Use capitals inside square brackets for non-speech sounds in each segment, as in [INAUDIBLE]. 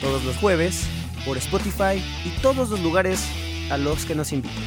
todos los jueves por Spotify y todos los lugares a los que nos invitan.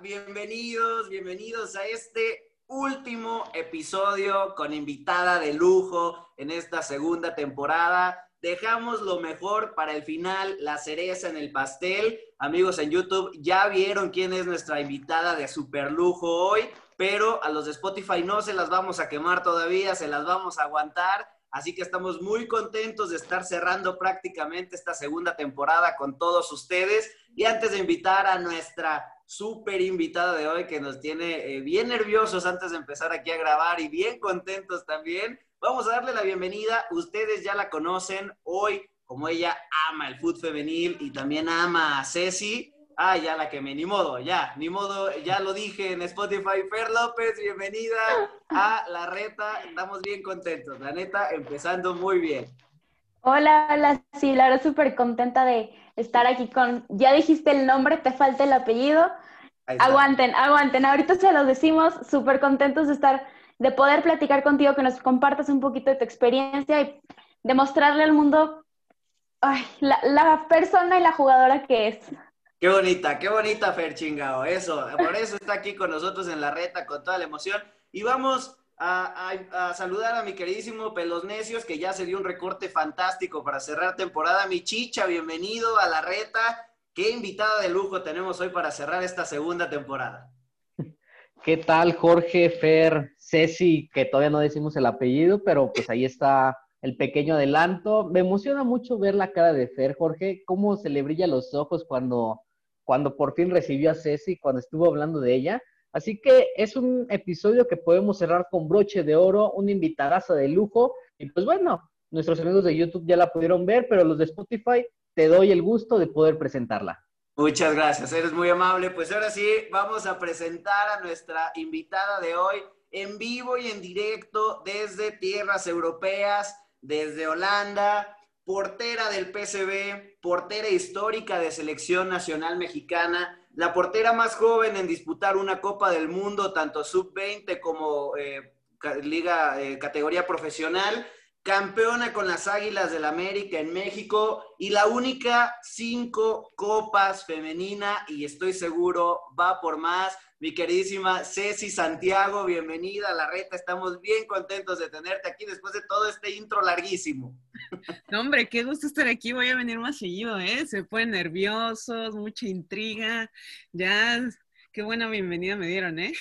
Bienvenidos, bienvenidos a este último episodio con invitada de lujo en esta segunda temporada. Dejamos lo mejor para el final, la cereza en el pastel. Amigos en YouTube, ya vieron quién es nuestra invitada de super lujo hoy, pero a los de Spotify no se las vamos a quemar todavía, se las vamos a aguantar. Así que estamos muy contentos de estar cerrando prácticamente esta segunda temporada con todos ustedes. Y antes de invitar a nuestra súper invitada de hoy que nos tiene eh, bien nerviosos antes de empezar aquí a grabar y bien contentos también, vamos a darle la bienvenida. Ustedes ya la conocen hoy, como ella ama el fútbol femenil y también ama a Ceci. Ah, ya la que me, ni modo, ya, ni modo, ya lo dije en Spotify. Fer López, bienvenida a La Reta. Estamos bien contentos, la neta, empezando muy bien. Hola, hola, sí, la verdad súper contenta de estar aquí con, ya dijiste el nombre, te falta el apellido. Aguanten, aguanten, ahorita se lo decimos, súper contentos de estar, de poder platicar contigo, que nos compartas un poquito de tu experiencia y demostrarle al mundo ay, la, la persona y la jugadora que es. Qué bonita, qué bonita Fer Chingao, eso, por eso está aquí con nosotros en la reta con toda la emoción. Y vamos a, saludar a mi queridísimo Pelos Necios, que ya se dio un recorte fantástico para cerrar temporada. Mi chicha, bienvenido a la reta. Qué invitada de lujo tenemos hoy para cerrar esta segunda temporada. ¿Qué tal, Jorge, Fer, Ceci, que todavía no decimos el apellido, pero pues ahí está el pequeño adelanto. Me emociona mucho ver la cara de Fer, Jorge, cómo se le brilla los ojos cuando cuando por fin recibió a Ceci, cuando estuvo hablando de ella. Así que es un episodio que podemos cerrar con broche de oro, una invitadaza de lujo. Y pues bueno, nuestros amigos de YouTube ya la pudieron ver, pero los de Spotify te doy el gusto de poder presentarla. Muchas gracias, eres muy amable. Pues ahora sí, vamos a presentar a nuestra invitada de hoy en vivo y en directo desde tierras europeas, desde Holanda, portera del PCB, portera histórica de selección nacional mexicana, la portera más joven en disputar una Copa del Mundo, tanto sub-20 como eh, liga eh, categoría profesional, campeona con las Águilas del América en México y la única cinco copas femenina y estoy seguro va por más. Mi queridísima Ceci Santiago, bienvenida a la reta. Estamos bien contentos de tenerte aquí después de todo este intro larguísimo. No, hombre, qué gusto estar aquí. Voy a venir más seguido, ¿eh? Se ponen nerviosos, mucha intriga. Ya, qué buena bienvenida me dieron, ¿eh?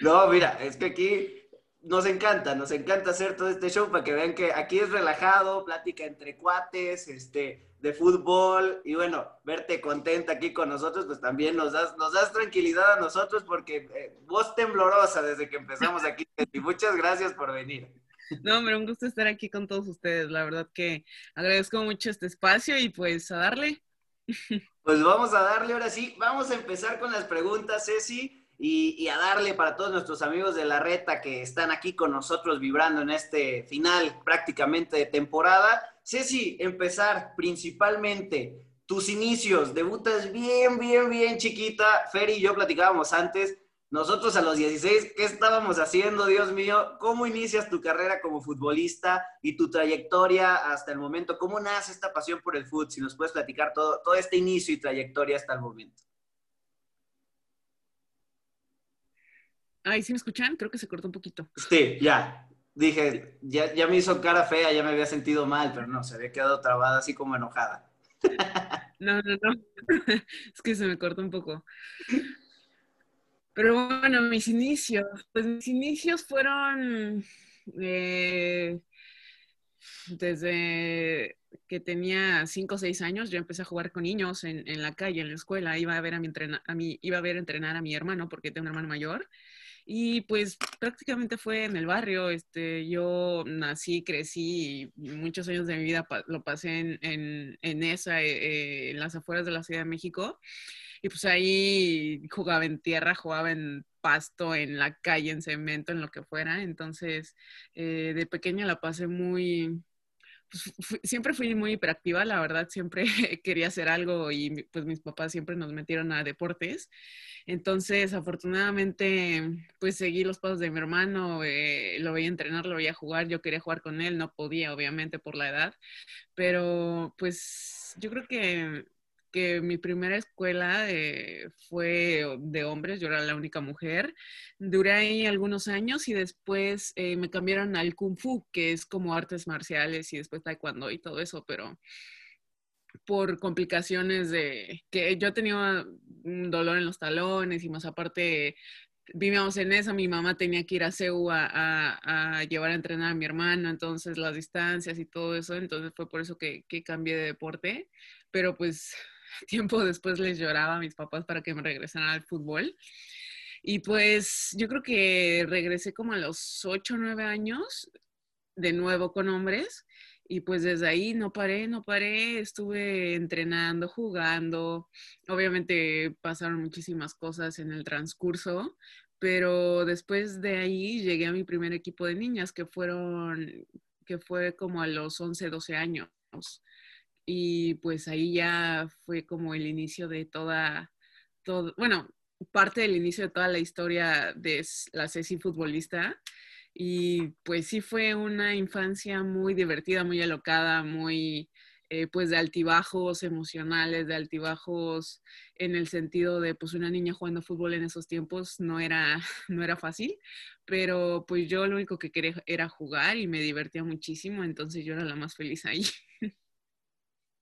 No, mira, es que aquí nos encanta, nos encanta hacer todo este show para que vean que aquí es relajado, plática entre cuates, este, de fútbol y bueno, verte contenta aquí con nosotros, pues también nos das, nos das tranquilidad a nosotros porque eh, voz temblorosa desde que empezamos aquí y muchas gracias por venir. No, hombre, un gusto estar aquí con todos ustedes, la verdad que agradezco mucho este espacio y pues a darle. Pues vamos a darle ahora sí, vamos a empezar con las preguntas, Ceci. Y, a darle para todos nuestros amigos de la reta que están aquí con nosotros vibrando en este final prácticamente de temporada. Ceci, empezar principalmente tus inicios, debutas bien, bien, bien chiquita. Fer y yo platicábamos antes, nosotros a los 16, ¿qué estábamos haciendo, Dios mío? ¿Cómo inicias tu carrera como futbolista y tu trayectoria hasta el momento? ¿Cómo nace esta pasión por el fútbol? Si nos puedes platicar todo, todo este inicio y trayectoria hasta el momento. Ay, ¿sí me escuchan? Creo que se cortó un poquito. Sí, ya. Dije, ya, ya me hizo cara fea, ya me había sentido mal, pero no, se había quedado trabada así como enojada. [LAUGHS] No, no, no. [LAUGHS] Es que se me cortó un poco. Pero bueno, mis inicios, pues mis inicios fueron eh, desde que tenía 5 o 6 años, yo empecé a jugar con niños en, en, la calle, en la escuela, iba a ver a mi, a mi, iba a ver entrenar a mi hermano porque tengo un hermano mayor. Y pues prácticamente fue en el barrio, este, yo nací, crecí y muchos años de mi vida lo pasé en, en, en esa, eh, en las afueras de la Ciudad de México. Y pues ahí jugaba en tierra, jugaba en pasto, en la calle, en cemento, en lo que fuera. Entonces, eh, de pequeña la pasé muy, siempre fui muy hiperactiva, la verdad, siempre [LAUGHS] quería hacer algo y pues mis papás siempre nos metieron a deportes. Entonces, afortunadamente, pues seguí los pasos de mi hermano, eh, lo veía entrenar, lo veía jugar, yo quería jugar con él, no podía, obviamente, por la edad, pero pues yo creo que que mi primera escuela eh, fue de hombres, yo era la única mujer. Duré ahí algunos años y después eh, me cambiaron al kung fu, que es como artes marciales y después taekwondo y todo eso, pero por complicaciones de que yo tenía un dolor en los talones y más aparte vivíamos en eso, mi mamá tenía que ir a CEU a, llevar a entrenar a mi hermano, entonces las distancias y todo eso, entonces fue por eso que, que cambié de deporte, pero pues [LAUGHS] tiempo después les lloraba a mis papás para que me regresaran al fútbol. Y pues yo creo que regresé como a los 8 o 9 años, de nuevo con hombres. Y pues desde ahí no paré, no paré, estuve entrenando, jugando. Obviamente pasaron muchísimas cosas en el transcurso, pero después de ahí llegué a mi primer equipo de niñas, que fueron, que fue como a los 11, 12 años y pues ahí ya fue como el inicio de toda, todo, bueno, parte del inicio de toda la historia de la Ceci futbolista. Y pues sí fue una infancia muy divertida, muy alocada, muy eh, pues de altibajos emocionales, de altibajos en el sentido de pues una niña jugando fútbol en esos tiempos no era, [LAUGHS] no era fácil, pero pues yo lo único que quería era jugar y me divertía muchísimo, entonces yo era la más feliz ahí. [LAUGHS]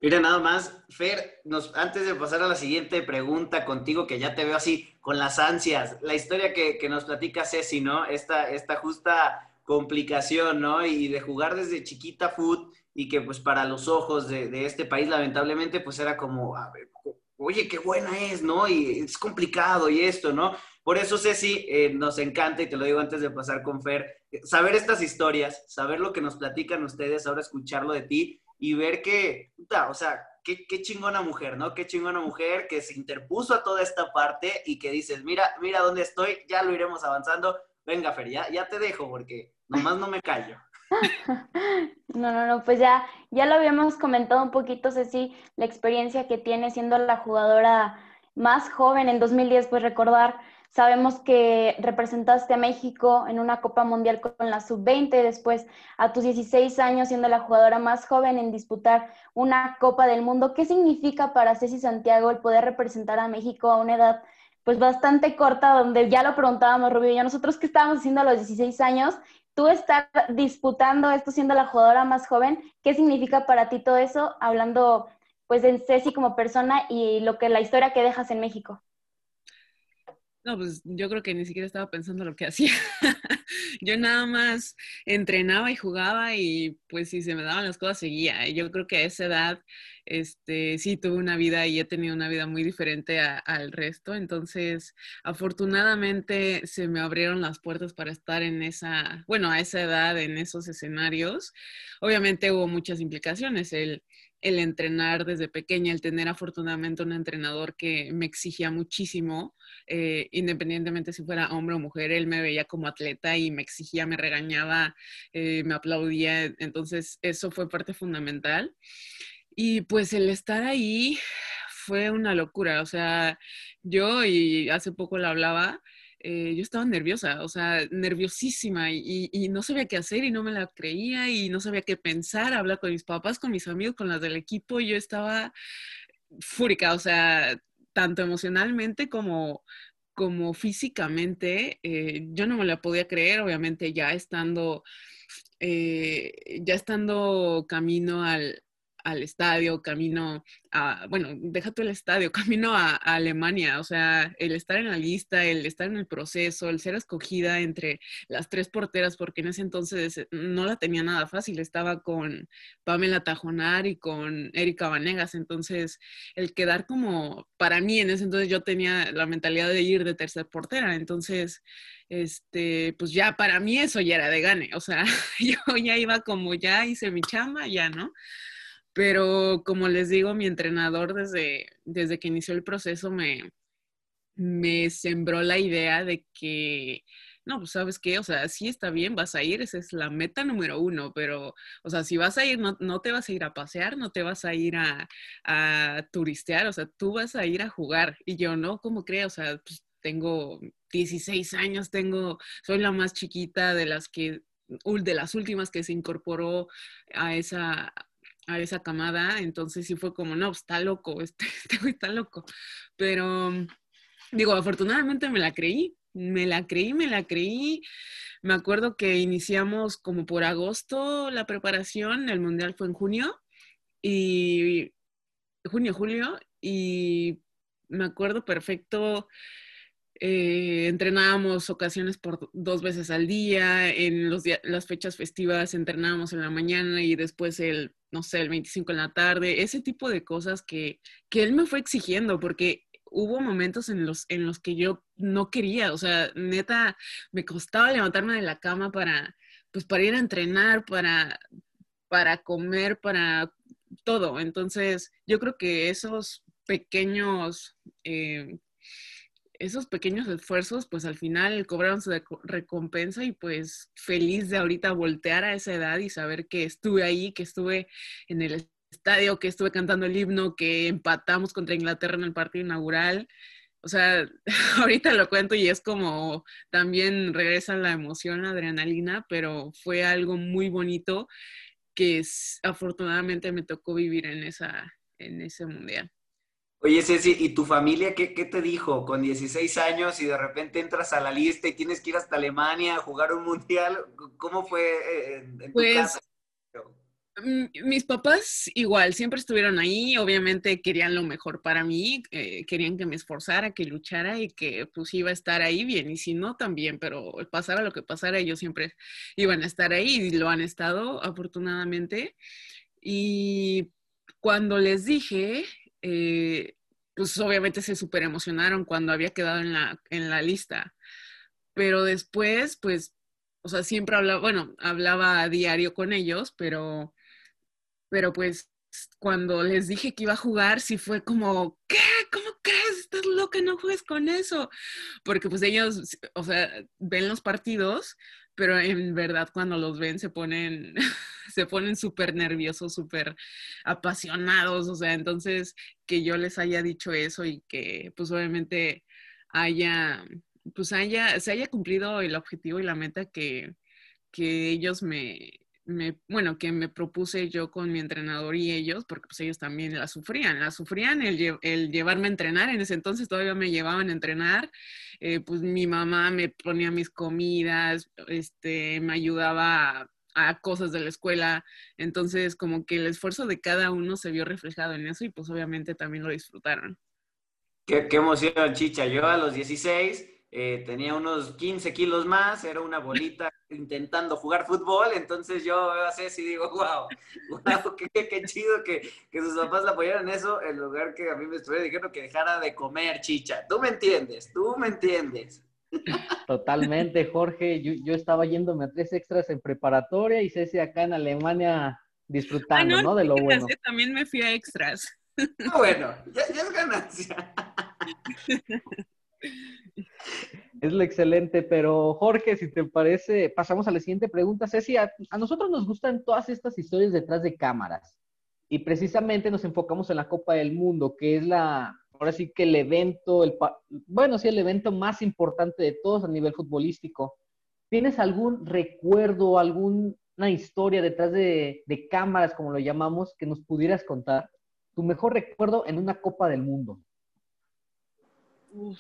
Mira, nada más, Fer, antes de pasar a la siguiente pregunta contigo, que ya te veo así con las ansias, la historia que, que nos platica Ceci, ¿no? Esta, esta justa complicación, ¿no? Y de jugar desde chiquita foot y que pues para los ojos de, de este país lamentablemente pues era como, a ver, oye, qué buena es, ¿no? Y es complicado y esto, ¿no? Por eso, Ceci, eh, nos encanta, y te lo digo antes de pasar con Fer, saber estas historias, saber lo que nos platican ustedes, ahora escucharlo de ti y ver que, o sea, qué, qué, chingona mujer, ¿no? Qué chingona mujer que se interpuso a toda esta parte y que dices, mira, mira dónde estoy, ya lo iremos avanzando. Venga, Fer, ya, ya te dejo porque nomás no me callo. [LAUGHS] No, no, no, pues ya, ya lo habíamos comentado un poquito, Ceci, la experiencia que tiene siendo la jugadora más joven en 2010, pues recordar Sabemos que representaste a México en una Copa Mundial con la sub-20, después a tus 16 años siendo la jugadora más joven en disputar una Copa del Mundo. ¿Qué significa para Ceci Santiago el poder representar a México a una edad pues bastante corta, donde ya lo preguntábamos Rubio y yo, nosotros que estábamos haciendo a los 16 años, tú estar disputando esto siendo la jugadora más joven, ¿qué significa para ti todo eso? Hablando pues de Ceci como persona y lo que la historia que dejas en México. No, pues yo creo que ni siquiera estaba pensando lo que hacía. [LAUGHS] yo nada más entrenaba y jugaba y pues si se me daban las cosas seguía. Yo creo que a esa edad este, sí tuve una vida y he tenido una vida muy diferente al resto. Entonces, afortunadamente se me abrieron las puertas para estar en esa, bueno, a esa edad, en esos escenarios. Obviamente hubo muchas implicaciones. El, el entrenar desde pequeña, el tener afortunadamente un entrenador que me exigía muchísimo, eh, independientemente si fuera hombre o mujer, él me veía como atleta y me exigía, me regañaba, eh, me aplaudía, entonces eso fue parte fundamental. Y pues el estar ahí fue una locura, o sea, yo y hace poco lo hablaba, eh, yo estaba nerviosa, o sea, nerviosísima y, no sabía qué hacer y no me la creía y no sabía qué pensar, hablar con mis papás, con mis amigos, con las del equipo, yo estaba fúrica, o sea, tanto emocionalmente como, como físicamente, eh, yo no me la podía creer, obviamente ya estando, eh, ya estando camino al, al estadio, camino a, bueno, déjate el estadio, [LAUGHS] camino a, Alemania, o sea, el estar en la lista, el estar en el proceso, el ser escogida entre las tres porteras, porque en ese entonces eh, no la tenía nada fácil, estaba con Pamela Tajonar y con Erika Vanegas, entonces el quedar como, para mí en ese entonces yo tenía la mentalidad de ir de tercer portera, entonces este, pues ya para mí eso ya era de gane, o sea, [LAUGHS] yo ya iba como ya hice mi chamba, ya, ¿no? Pero como les digo, mi entrenador desde, desde que inició el proceso me, me sembró la idea de que, no, pues sabes qué, o sea, sí está bien, vas a ir, esa es la meta número uno, pero, o sea, si vas a ir, no, no te vas a ir a pasear, no te vas a ir a, a, turistear, o sea, tú vas a ir a jugar. Y yo, no, ¿cómo creo? O sea, pues tengo 16 años, tengo, soy la más chiquita de las que, de las últimas que se incorporó a esa, a esa camada, entonces sí fue como, no, pues, está loco, este, [LAUGHS] este está loco. Pero digo, afortunadamente me la creí, me la creí, me la creí. Me acuerdo que iniciamos como por agosto la preparación, el mundial fue en junio y junio, julio, y me acuerdo perfecto eh, entrenábamos ocasiones por dos veces al día, en los las fechas festivas entrenábamos en la mañana y después el, no sé, el 25 en la tarde, ese tipo de cosas que, que él me fue exigiendo, porque hubo momentos en los, en los que yo no quería, o sea, neta, me costaba levantarme de la cama para, pues, para ir a entrenar, para, para comer, para todo. Entonces, yo creo que esos pequeños eh, esos pequeños esfuerzos, pues al final cobraron su recompensa y pues feliz de ahorita voltear a esa edad y saber que estuve ahí, que estuve en el estadio, que estuve cantando el himno, que empatamos contra Inglaterra en el partido inaugural. O sea, [LAUGHS] ahorita lo cuento y es como también regresa la emoción, la adrenalina, pero fue algo muy bonito que afortunadamente me tocó vivir en, esa, en ese mundial. Oye, Ceci, ¿y tu familia qué, te dijo con 16 años y de repente entras a la lista y tienes que ir hasta Alemania a jugar un mundial? ¿Cómo fue eh, en, tu pues, casa? Mis papás igual, siempre estuvieron ahí, obviamente querían lo mejor para mí, eh, querían que me esforzara, que luchara y que pues iba a estar ahí bien, y si no también, pero pasara lo que pasara, ellos siempre iban a estar ahí y lo han estado afortunadamente. Y cuando les dije, eh, pues obviamente se súper emocionaron cuando había quedado en la, en la lista. Pero después, pues, o sea, siempre hablaba, bueno, hablaba a diario con ellos, pero, pero pues cuando les dije que iba a jugar, sí fue como, ¿qué? ¿Cómo crees? Estás loca, no juegues con eso. Porque pues ellos, o sea, ven los partidos, pero en verdad cuando los ven se ponen, [LAUGHS] se ponen súper nerviosos, súper apasionados, o sea, entonces que yo les haya dicho eso y que pues obviamente haya, pues haya, se haya cumplido el objetivo y la meta que, que ellos me, bueno, que me propuse yo con mi entrenador y ellos, porque pues ellos también la sufrían, la sufrían el, llevarme a entrenar, en ese entonces todavía me llevaban a entrenar, eh, pues mi mamá me ponía mis comidas, este, me ayudaba a, cosas de la escuela, entonces como que el esfuerzo de cada uno se vio reflejado en eso y pues obviamente también lo disfrutaron. Qué emoción, Chicha. Yo a los 16 eh, tenía unos 15 kilos más, era una bolita intentando jugar fútbol, entonces yo veo a Ceci y digo, wow, wow qué, qué, chido que, que, sus papás la apoyaran en eso, en lugar que a mí me estuviera diciendo que dejara de comer chicha. Tú me entiendes, tú me entiendes. Totalmente, Jorge. Yo, yo estaba yéndome a tres extras en preparatoria y Ceci acá en Alemania disfrutando, ah, ¿no? De lo bueno. También me fui a extras. Ah, bueno, ya, ya es ganancia. [LAUGHS] Es lo excelente, pero Jorge, si te parece, pasamos a la siguiente pregunta. Ceci, a, nosotros nos gustan todas estas historias detrás de cámaras y precisamente nos enfocamos en la Copa del Mundo, que es la, ahora sí que el evento, bueno, sí, el evento más importante de todos a nivel futbolístico. ¿Tienes algún recuerdo, alguna historia detrás de, de cámaras, como lo llamamos, que nos pudieras contar? Tu mejor recuerdo en una Copa del Mundo. Uf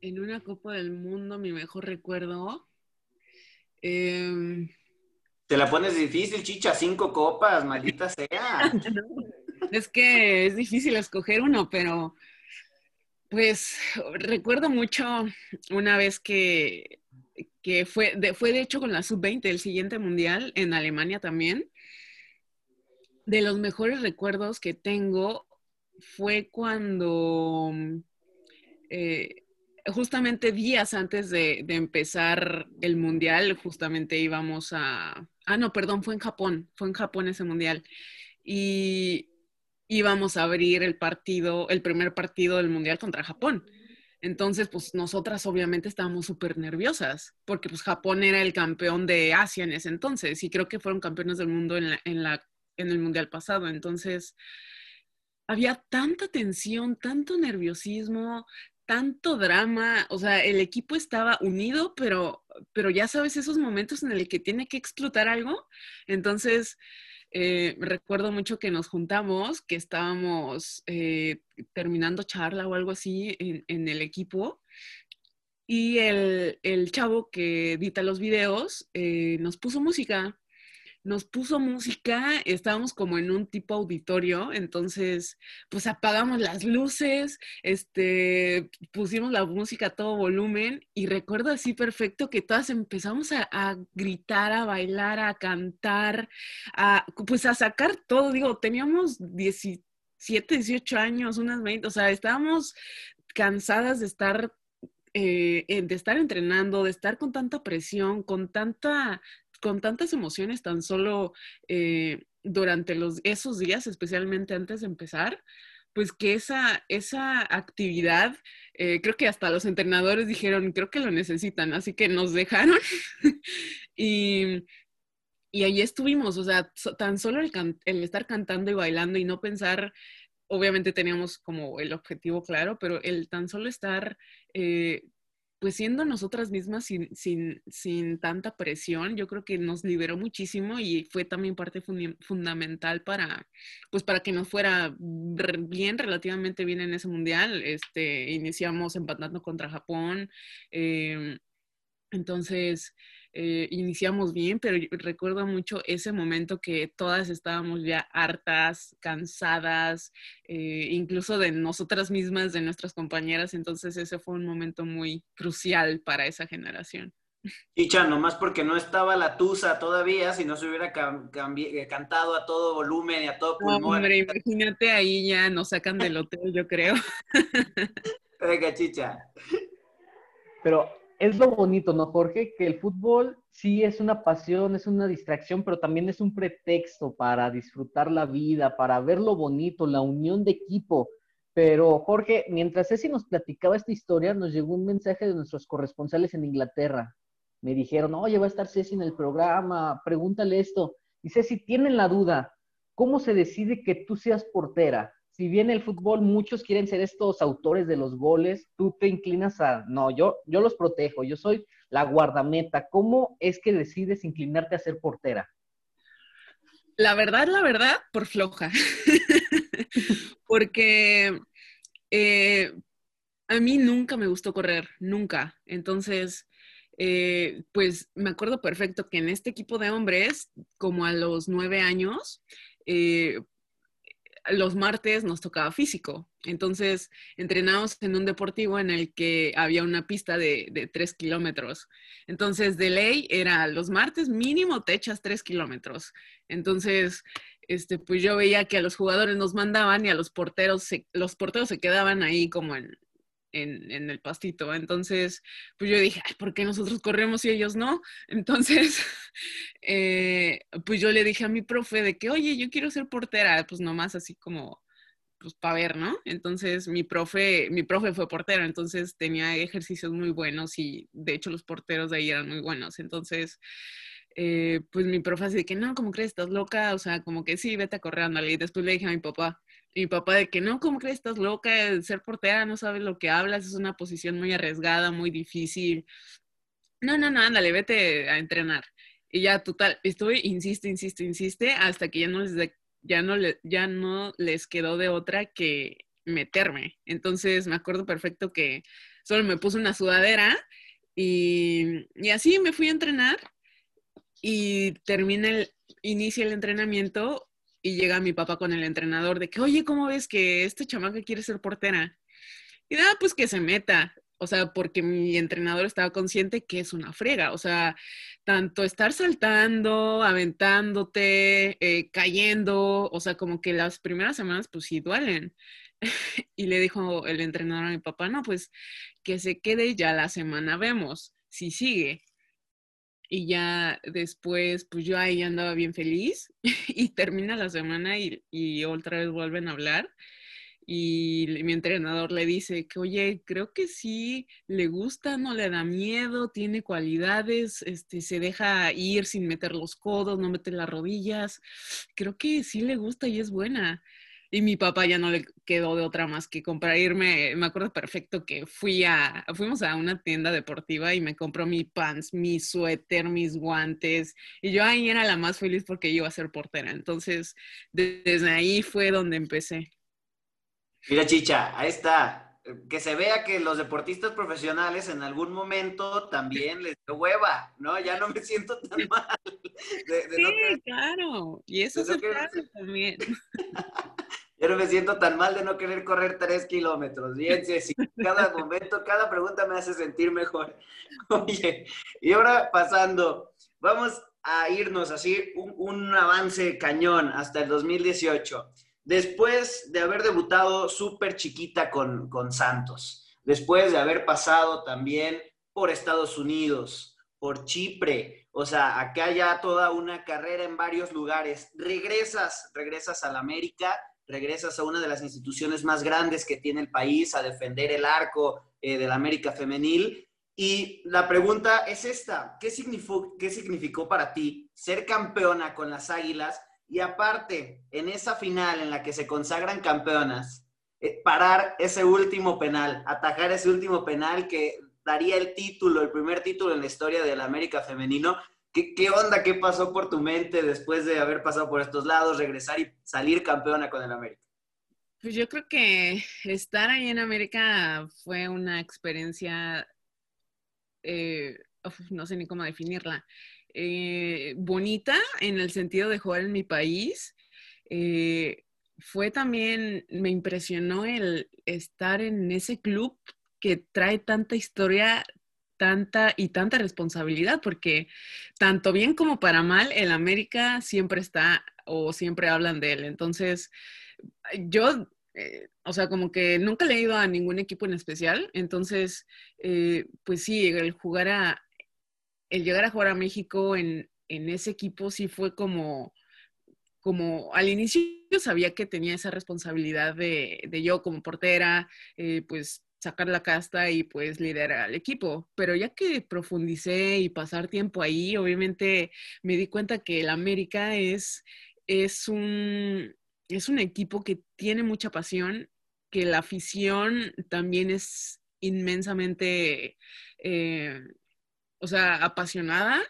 en una Copa del Mundo, mi mejor recuerdo. Em, Te la pones difícil, chicha, cinco copas, maldita [LAUGHS] sea. [LAUGHS] es que es difícil escoger uno, pero pues recuerdo mucho una vez que, que fue, de, fue de hecho con la sub-20, el siguiente mundial en Alemania también. De los mejores recuerdos que tengo fue cuando eh, justamente días antes de, empezar el mundial, justamente íbamos a... Ah, no, perdón, fue en Japón, fue en Japón ese mundial. Y íbamos a abrir el partido, el primer partido del mundial contra Japón. Entonces, pues nosotras obviamente estábamos súper nerviosas, porque pues Japón era el campeón de Asia en ese entonces, y creo que fueron campeones del mundo en, en, la, en el mundial pasado. Entonces, había tanta tensión, tanto nerviosismo, tanto drama, o sea, el equipo estaba unido, pero, pero ya sabes esos momentos en el que tiene que explotar algo. Entonces, eh, recuerdo mucho que nos juntamos, que estábamos eh, terminando charla o algo así en, el equipo. Y el, chavo que edita los videos eh, nos puso música nos puso música, estábamos como en un tipo auditorio, entonces pues apagamos las luces, este, pusimos la música a todo volumen y recuerdo así perfecto que todas empezamos a, gritar, a bailar, a cantar, a, pues a sacar todo, digo, teníamos 17, 18 años, unas 20, o sea, estábamos cansadas de estar eh, de estar entrenando, de estar con tanta presión, con tanta con tantas emociones tan solo eh, durante los, esos días, especialmente antes de empezar, pues que esa, esa actividad, eh, creo que hasta los entrenadores dijeron, creo que lo necesitan, así que nos dejaron. [LAUGHS] Y, y ahí estuvimos, o sea, tan solo el, el, estar cantando y bailando y no pensar, obviamente teníamos como el objetivo claro, pero el tan solo estar eh, pues siendo nosotras mismas sin, sin, sin, tanta presión, yo creo que nos liberó muchísimo y fue también parte fundamental para, pues para que nos fuera bien, relativamente bien en ese mundial. Este, iniciamos empatando contra Japón. Em, entonces, eh, iniciamos bien, pero recuerdo mucho ese momento que todas estábamos ya hartas, cansadas, eh, incluso de nosotras mismas, de nuestras compañeras, entonces ese fue un momento muy crucial para esa generación. Chicha, nomás porque no estaba la tusa todavía, si no se hubiera cantado a todo volumen y a todo pulmón. hombre, imagínate ahí ya nos sacan del hotel, yo creo. [LAUGHS] Venga, chicha. Pero es lo bonito, ¿no, Jorge? Que el fútbol sí es una pasión, es una distracción, pero también es un pretexto para disfrutar la vida, para ver lo bonito, la unión de equipo. Pero, Jorge, mientras Ceci nos platicaba esta historia, nos llegó un mensaje de nuestros corresponsales en Inglaterra. Me dijeron, oye, va a estar Ceci en el programa, pregúntale esto. Y Ceci, tienen la duda, ¿cómo se decide que tú seas portera? Si bien el fútbol muchos quieren ser estos autores de los goles, tú te inclinas a, no, yo, yo los protejo, yo soy la guardameta. ¿Cómo es que decides inclinarte a ser portera? La verdad, la verdad, por floja. [LAUGHS] Porque eh, a mí nunca me gustó correr, nunca. Entonces, eh, pues me acuerdo perfecto que en este equipo de hombres, como a los nueve años, eh, los martes nos tocaba físico. Entonces entrenábamos en un deportivo en el que había una pista de, tres kilómetros. Entonces de ley era los martes mínimo te echas tres kilómetros. Entonces, este, pues yo veía que a los jugadores nos mandaban y a los porteros, los porteros se quedaban ahí como en, en, el pastito. Entonces, pues yo dije, ¿por qué nosotros corremos y ellos no? [LAUGHS] Entonces, eh, pues yo le dije a mi profe de que, oye, yo quiero ser portera, pues nomás así como, pues para ver, ¿no? Entonces, mi profe, mi profe fue portero, entonces tenía ejercicios muy buenos y de hecho los porteros de ahí eran muy buenos. Entonces, eh, pues mi profe así de que, no, ¿cómo crees? ¿Estás loca? O sea, como que sí, vete a correr. Y después le dije a mi papá, mi papá de que no, ¿cómo crees? Estás loca, ser portera, no sabes lo que hablas, es una posición muy arriesgada, muy difícil. No, no, no, ándale, vete a entrenar. Y ya, total, estuve, insiste, insiste, insiste, hasta que ya no les, ya no le, ya no les quedó de otra que meterme. Entonces, me acuerdo perfecto que solo me puse una sudadera y, y así me fui a entrenar y termina el, inicia el entrenamiento llega mi papá con el entrenador de que, oye, ¿cómo ves que este chamaco quiere ser portera? Y nada, pues que se meta. O sea, porque mi entrenador estaba consciente que es una frega. O sea, tanto estar saltando, aventándote, eh, cayendo, o sea, como que las primeras semanas pues sí duelen. [LAUGHS] y le dijo el entrenador a mi papá, no, pues que se quede ya la semana vemos si sigue. Y ya después, pues yo ahí andaba bien feliz [LAUGHS] y termina la semana y, y otra vez vuelven a hablar y mi entrenador le dice que, oye, creo que sí, le gusta, no le da miedo, tiene cualidades, este, se deja ir sin meter los codos, no mete las rodillas, creo que sí le gusta y es buena. Y mi papá ya no le quedó de otra más que comprar, irme, me acuerdo perfecto que fui a, fuimos a una tienda deportiva y me compró mi pants, mi suéter, mis guantes, y yo ahí era la más feliz porque iba a ser portera. Entonces, desde ahí fue donde empecé. Mira, Chicha, ahí está. Que se vea que los deportistas profesionales en algún momento también les dio hueva, ¿no? Ya no me siento tan mal. sí, claro. Y eso se trata también. [LAUGHS] ya no me siento tan mal de no querer correr tres kilómetros. Bien, sí, cada momento, cada pregunta me hace sentir mejor. [LAUGHS] Oye, y ahora pasando, vamos a irnos así, un, un avance cañón hasta el 2018 después de haber debutado súper chiquita con, con Santos, después de haber pasado también por Estados Unidos, por Chipre, o sea, acá ya toda una carrera en varios lugares, regresas, regresas a la América, regresas a una de las instituciones más grandes que tiene el país a defender el arco eh, de la América femenil. Y la pregunta es esta, ¿qué significó, ¿qué significó para ti ser campeona con las Águilas y aparte, en esa final en la que se consagran campeonas, eh, parar ese último penal, atajar ese último penal que daría el título, el primer título en la historia del América femenino. ¿Qué, ¿Qué, onda? ¿Qué pasó por tu mente después de haber pasado por estos lados, regresar y salir campeona con el América? Pues yo creo que estar ahí en América fue una experiencia, eh, no sé ni cómo definirla. Eh, bonita en el sentido de jugar en mi país. Eh, fue también, me impresionó el estar en ese club que trae tanta historia, tanta y tanta responsabilidad, porque tanto bien como para mal, el América siempre está o siempre hablan de él. Entonces, yo eh, o sea, como que nunca le he ido a ningún equipo en especial, entonces, pues sí, el jugar a, el llegar a jugar a México en, ese equipo sí fue como, como al inicio yo sabía que tenía esa responsabilidad de, yo como portera, eh, pues sacar la casta y pues liderar al equipo. Pero ya que profundicé y pasar tiempo ahí, obviamente me di cuenta que el América es, es, un, es un equipo que tiene mucha pasión, que la afición también es inmensamente eh, o sea, apasionada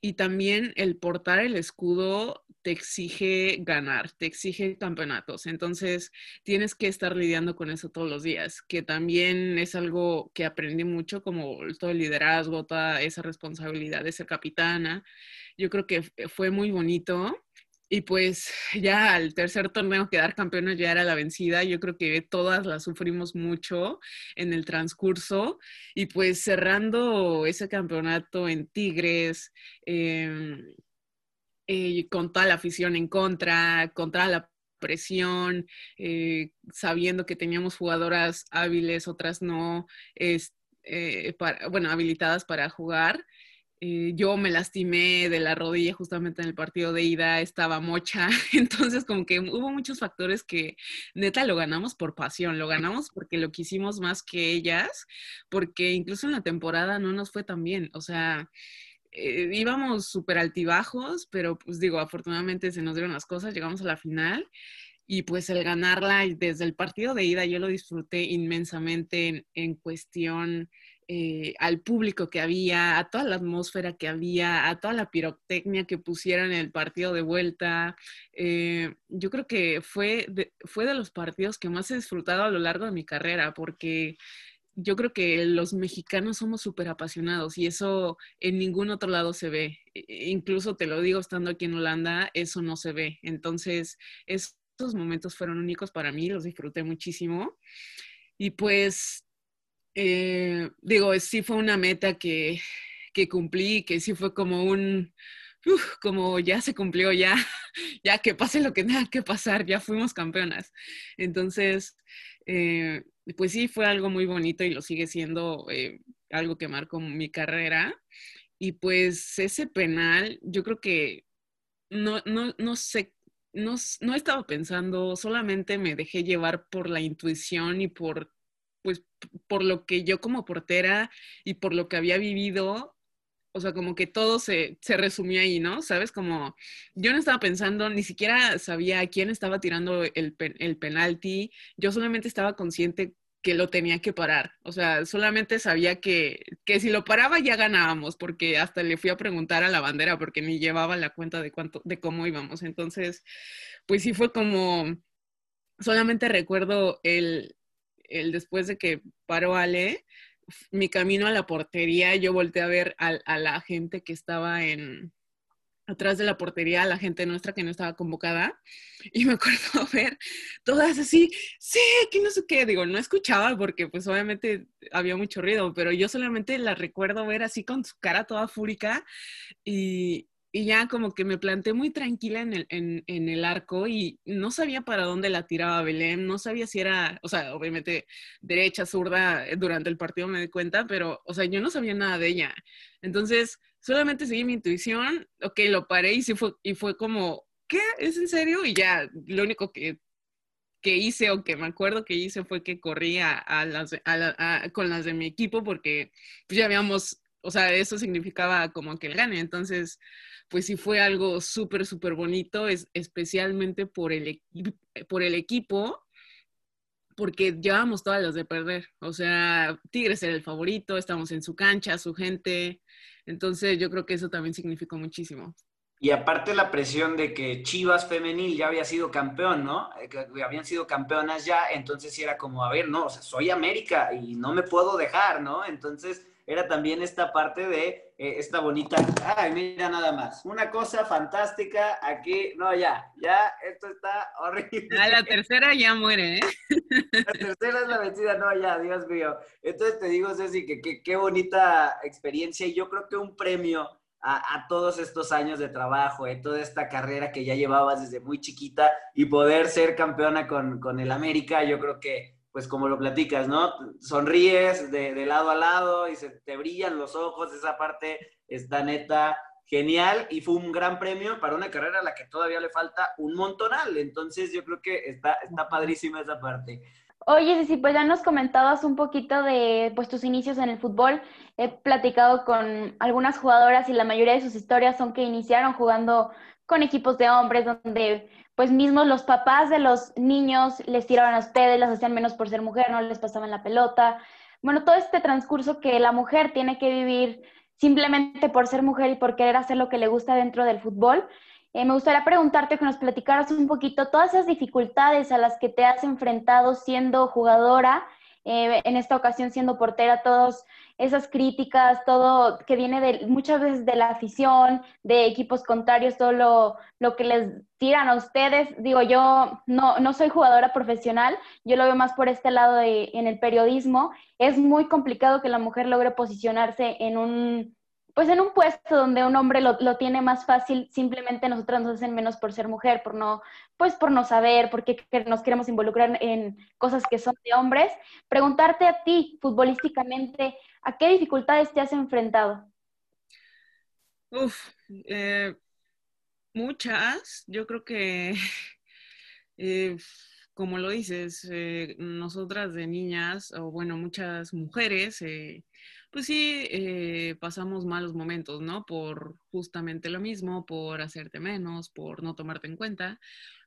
y también el portar el escudo te exige ganar, te exige campeonatos. Entonces, tienes que estar lidiando con eso todos los días, que también es algo que aprendí mucho, como todo el liderazgo, toda esa responsabilidad de ser capitana. Yo creo que fue muy bonito y pues ya al tercer torneo quedar campeones ya era la vencida. Yo creo que todas la sufrimos mucho en el transcurso. Y pues cerrando ese campeonato en Tigres, em, eh, con toda la afición en contra, contra la presión, eh, sabiendo que teníamos jugadoras hábiles, otras no, es, eh, bueno, habilitadas para jugar. Eh, yo me lastimé de la rodilla justamente en el partido de ida, estaba mocha, [LAUGHS] entonces como que hubo muchos factores que neta lo ganamos por pasión, lo ganamos porque lo quisimos más que ellas, porque incluso en la temporada no nos fue tan bien, o sea, eh, íbamos súper altibajos, pero pues digo, afortunadamente se nos dieron las cosas, llegamos a la final y pues el ganarla desde el partido de ida yo lo disfruté inmensamente en, en cuestión eh, al público que había, a toda la atmósfera que había, a toda la pirotecnia que pusieron en el partido de vuelta. Eh, yo creo que fue de, fue de los partidos que más he disfrutado a lo largo de mi carrera, porque yo creo que los mexicanos somos súper apasionados y eso en ningún otro lado se ve. E, e, incluso te lo digo estando aquí en Holanda, eso no se ve. Entonces, estos momentos fueron únicos para mí, los disfruté muchísimo. Y pues, eh, digo, sí fue una meta que, que cumplí, que sí fue como un, como ya se cumplió, ya, [LAUGHS] ya que pase lo que tenga que pasar, ya fuimos campeonas. Entonces, eh, pues sí, fue algo muy bonito y lo sigue siendo eh, algo que marcó mi carrera. Y pues ese penal, yo creo que no, no, no sé, no, no estaba pensando, solamente me dejé llevar por la intuición y por, pues, por lo que yo como portera y por lo que había vivido, o sea, como que todo se, se resumió ahí, ¿no? ¿Sabes? Como yo no estaba pensando, ni siquiera sabía a quién estaba tirando el, el penalti, yo solamente estaba consciente que lo tenía que parar. O sea, solamente sabía que, que si lo paraba ya ganábamos, porque hasta le fui a preguntar a la bandera porque ni llevaba la cuenta de cuánto, de cómo íbamos. Entonces, pues sí fue como, solamente recuerdo el, el después de que paró Ale, mi camino a la portería, yo volteé a ver a, la gente que estaba en atrás de la portería, la gente nuestra que no estaba convocada, y me [LAUGHS] acuerdo ver todas así, sí, que no sé qué, digo, no escuchaba porque pues obviamente había mucho ruido, pero yo solamente la recuerdo ver así con su cara toda fúrica y, y ya como que me planté muy tranquila en el, en, el, arco y no sabía para dónde la tiraba Belén, no sabía si era, o sea, obviamente derecha, zurda, eh, durante el partido me di cuenta, pero, o sea, yo no sabía nada de ella. Entonces, solamente seguí mi intuición, ok, lo paré y, sí fue, y fue como, ¿qué? ¿Es en serio? Y ya, lo único que, que hice o que me acuerdo que hice fue que corrí a, las, a con las de mi equipo porque pues, ya habíamos, o sea, eso significaba como que el gane. Entonces, pues sí fue algo súper, súper bonito, es, especialmente por el, por el equipo, porque llevábamos todas las de perder. O sea, Tigres era el favorito, estamos en su cancha, su gente. Entonces yo creo que eso también significó muchísimo. Y aparte la presión de que Chivas femenil ya había sido campeón, ¿no? Eh, que habían sido campeonas ya, entonces sí era como, a ver, no, soy América y no me puedo dejar, ¿no? Entonces era también esta parte de eh, esta bonita, ay, mira nada más, una cosa fantástica aquí, no, ya, ya, esto está horrible. Ah, la tercera ya muere, ¿eh? La tercera es la vencida, no, ya, Dios mío. Entonces te digo, Ceci, que qué bonita experiencia y yo creo que un premio a, todos estos años de trabajo, eh, toda esta carrera que ya llevabas desde muy chiquita y poder ser campeona con, con el América, yo creo que pues como lo platicas, ¿no? Sonríes de, lado a lado y se te brillan los ojos, esa parte está neta genial y fue un gran premio para una carrera a la que todavía le falta un montonal, entonces yo creo que está, está padrísima esa parte. Oye, sí, pues ya nos comentabas un poquito de pues, tus inicios en el fútbol. He platicado con algunas jugadoras y la mayoría de sus historias son que iniciaron jugando con equipos de hombres, donde pues mismos los papás de los niños les tiraban a ustedes, las hacían menos por ser mujer, no les pasaban la pelota. Bueno, todo este transcurso que la mujer tiene que vivir simplemente por ser mujer y por querer hacer lo que le gusta dentro del fútbol. Eh, me gustaría preguntarte que nos platicaras un poquito todas esas dificultades a las que te has enfrentado siendo jugadora, eh, en esta ocasión siendo portera, todos esas críticas, todo que viene de, muchas veces de la afición, de equipos contrarios, todo lo, lo que les tiran a ustedes. Digo, yo no, no, soy jugadora profesional, yo lo veo más por este lado de, en el periodismo. Es muy complicado que la mujer logre posicionarse en un, pues en un puesto donde un hombre lo, lo, tiene más fácil, simplemente nosotras nos hacen menos por ser mujer, por no, pues por no saber, porque nos queremos involucrar en cosas que son de hombres. Preguntarte a ti, futbolísticamente, ¿A qué dificultades te has enfrentado? Uf, eh, muchas. Yo creo que, [LAUGHS] eh, como lo dices, eh, nosotras de niñas, o bueno, muchas mujeres, pues sí, pasamos malos momentos, ¿no? Por justamente lo mismo, por hacerte menos, por no tomarte en cuenta.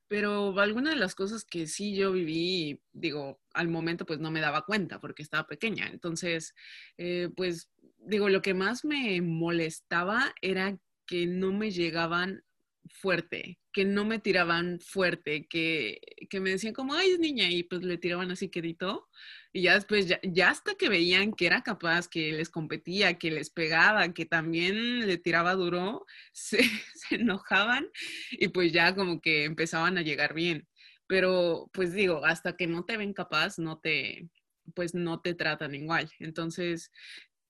Pero algunas de las cosas que sí yo viví, digo, al momento pues no me daba cuenta porque estaba pequeña. Entonces, eh, pues digo, lo que más me molestaba era que no me llegaban fuerte, que no me tiraban fuerte, que, que, me decían como, ay, es niña, y pues le tiraban así quedito. Y ya después, ya, hasta que veían que era capaz, que les competía, que les pegaba, que también le tiraba duro, [LAUGHS] se, se enojaban y pues ya como que empezaban a llegar bien. Pero pues digo, hasta que no te ven capaz, no te, pues no te tratan igual. Entonces,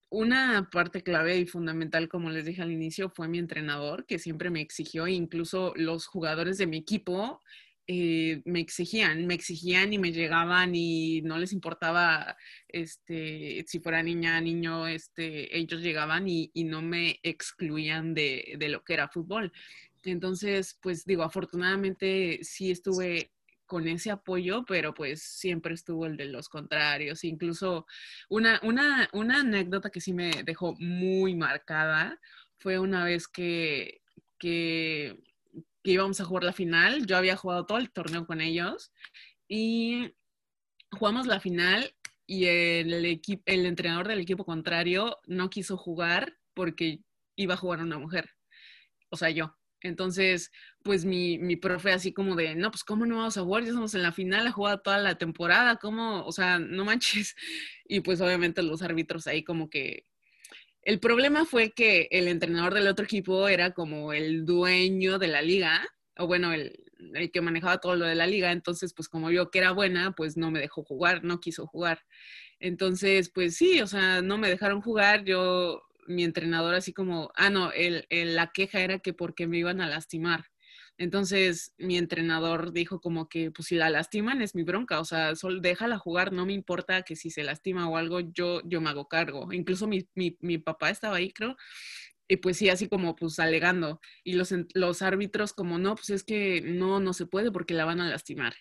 una parte clave y fundamental, como les dije al inicio, fue mi entrenador, que siempre me exigió, incluso los jugadores de mi equipo eh, me exigían, me exigían y me llegaban y no les importaba este, si fuera niña, niño, este, ellos llegaban y, y no me excluían de, de lo que era fútbol. Entonces, pues digo, afortunadamente sí estuve con ese apoyo, pero pues siempre estuvo el de los contrarios. Incluso una, una, una anécdota que sí me dejó muy marcada fue una vez que, que, íbamos a jugar la final. Yo había jugado todo el torneo con ellos y jugamos la final y el, el entrenador del equipo contrario no quiso jugar porque iba a jugar una mujer, o sea, yo. Entonces, pues mi, mi profe así como de, no, pues cómo no vamos a jugar, ya estamos en la final, ha jugado toda la temporada, ¿cómo? O sea, no manches. [LAUGHS] Y pues obviamente los árbitros ahí como que... El problema fue que el entrenador del otro equipo era como el dueño de la liga, o bueno, el, el que manejaba todo lo de la liga, entonces pues como vio que era buena, pues no me dejó jugar, no quiso jugar. Entonces, pues sí, o sea, no me dejaron jugar, yo mi entrenador así como, ah, no, el, la queja era que porque me iban a lastimar. Entonces mi entrenador dijo como que, pues si la lastiman es mi bronca, o sea, solo déjala jugar, no me importa que si se lastima o algo, yo, yo me hago cargo. Incluso mi, mi, mi papá estaba ahí, creo, y pues sí, así como pues alegando. Y los, los árbitros como, no, pues es que no, no se puede porque la van a lastimar.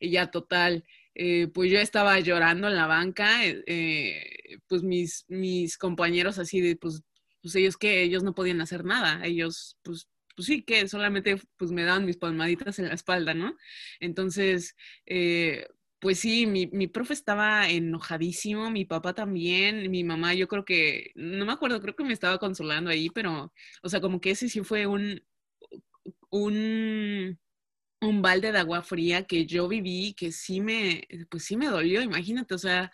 Y ya total, eh, pues yo estaba llorando en la banca, eh, eh, pues mis, mis compañeros así de, pues, pues ellos que ellos no podían hacer nada, ellos pues, pues sí, que solamente pues me daban mis palmaditas en la espalda, ¿no? Entonces, pues sí, mi, mi profe estaba enojadísimo, mi papá también, mi mamá, yo creo que, no me acuerdo, creo que me estaba consolando ahí, pero, o sea, como que ese sí fue un, un, un balde de agua fría que yo viví, que sí me, pues sí me dolió, imagínate, o sea,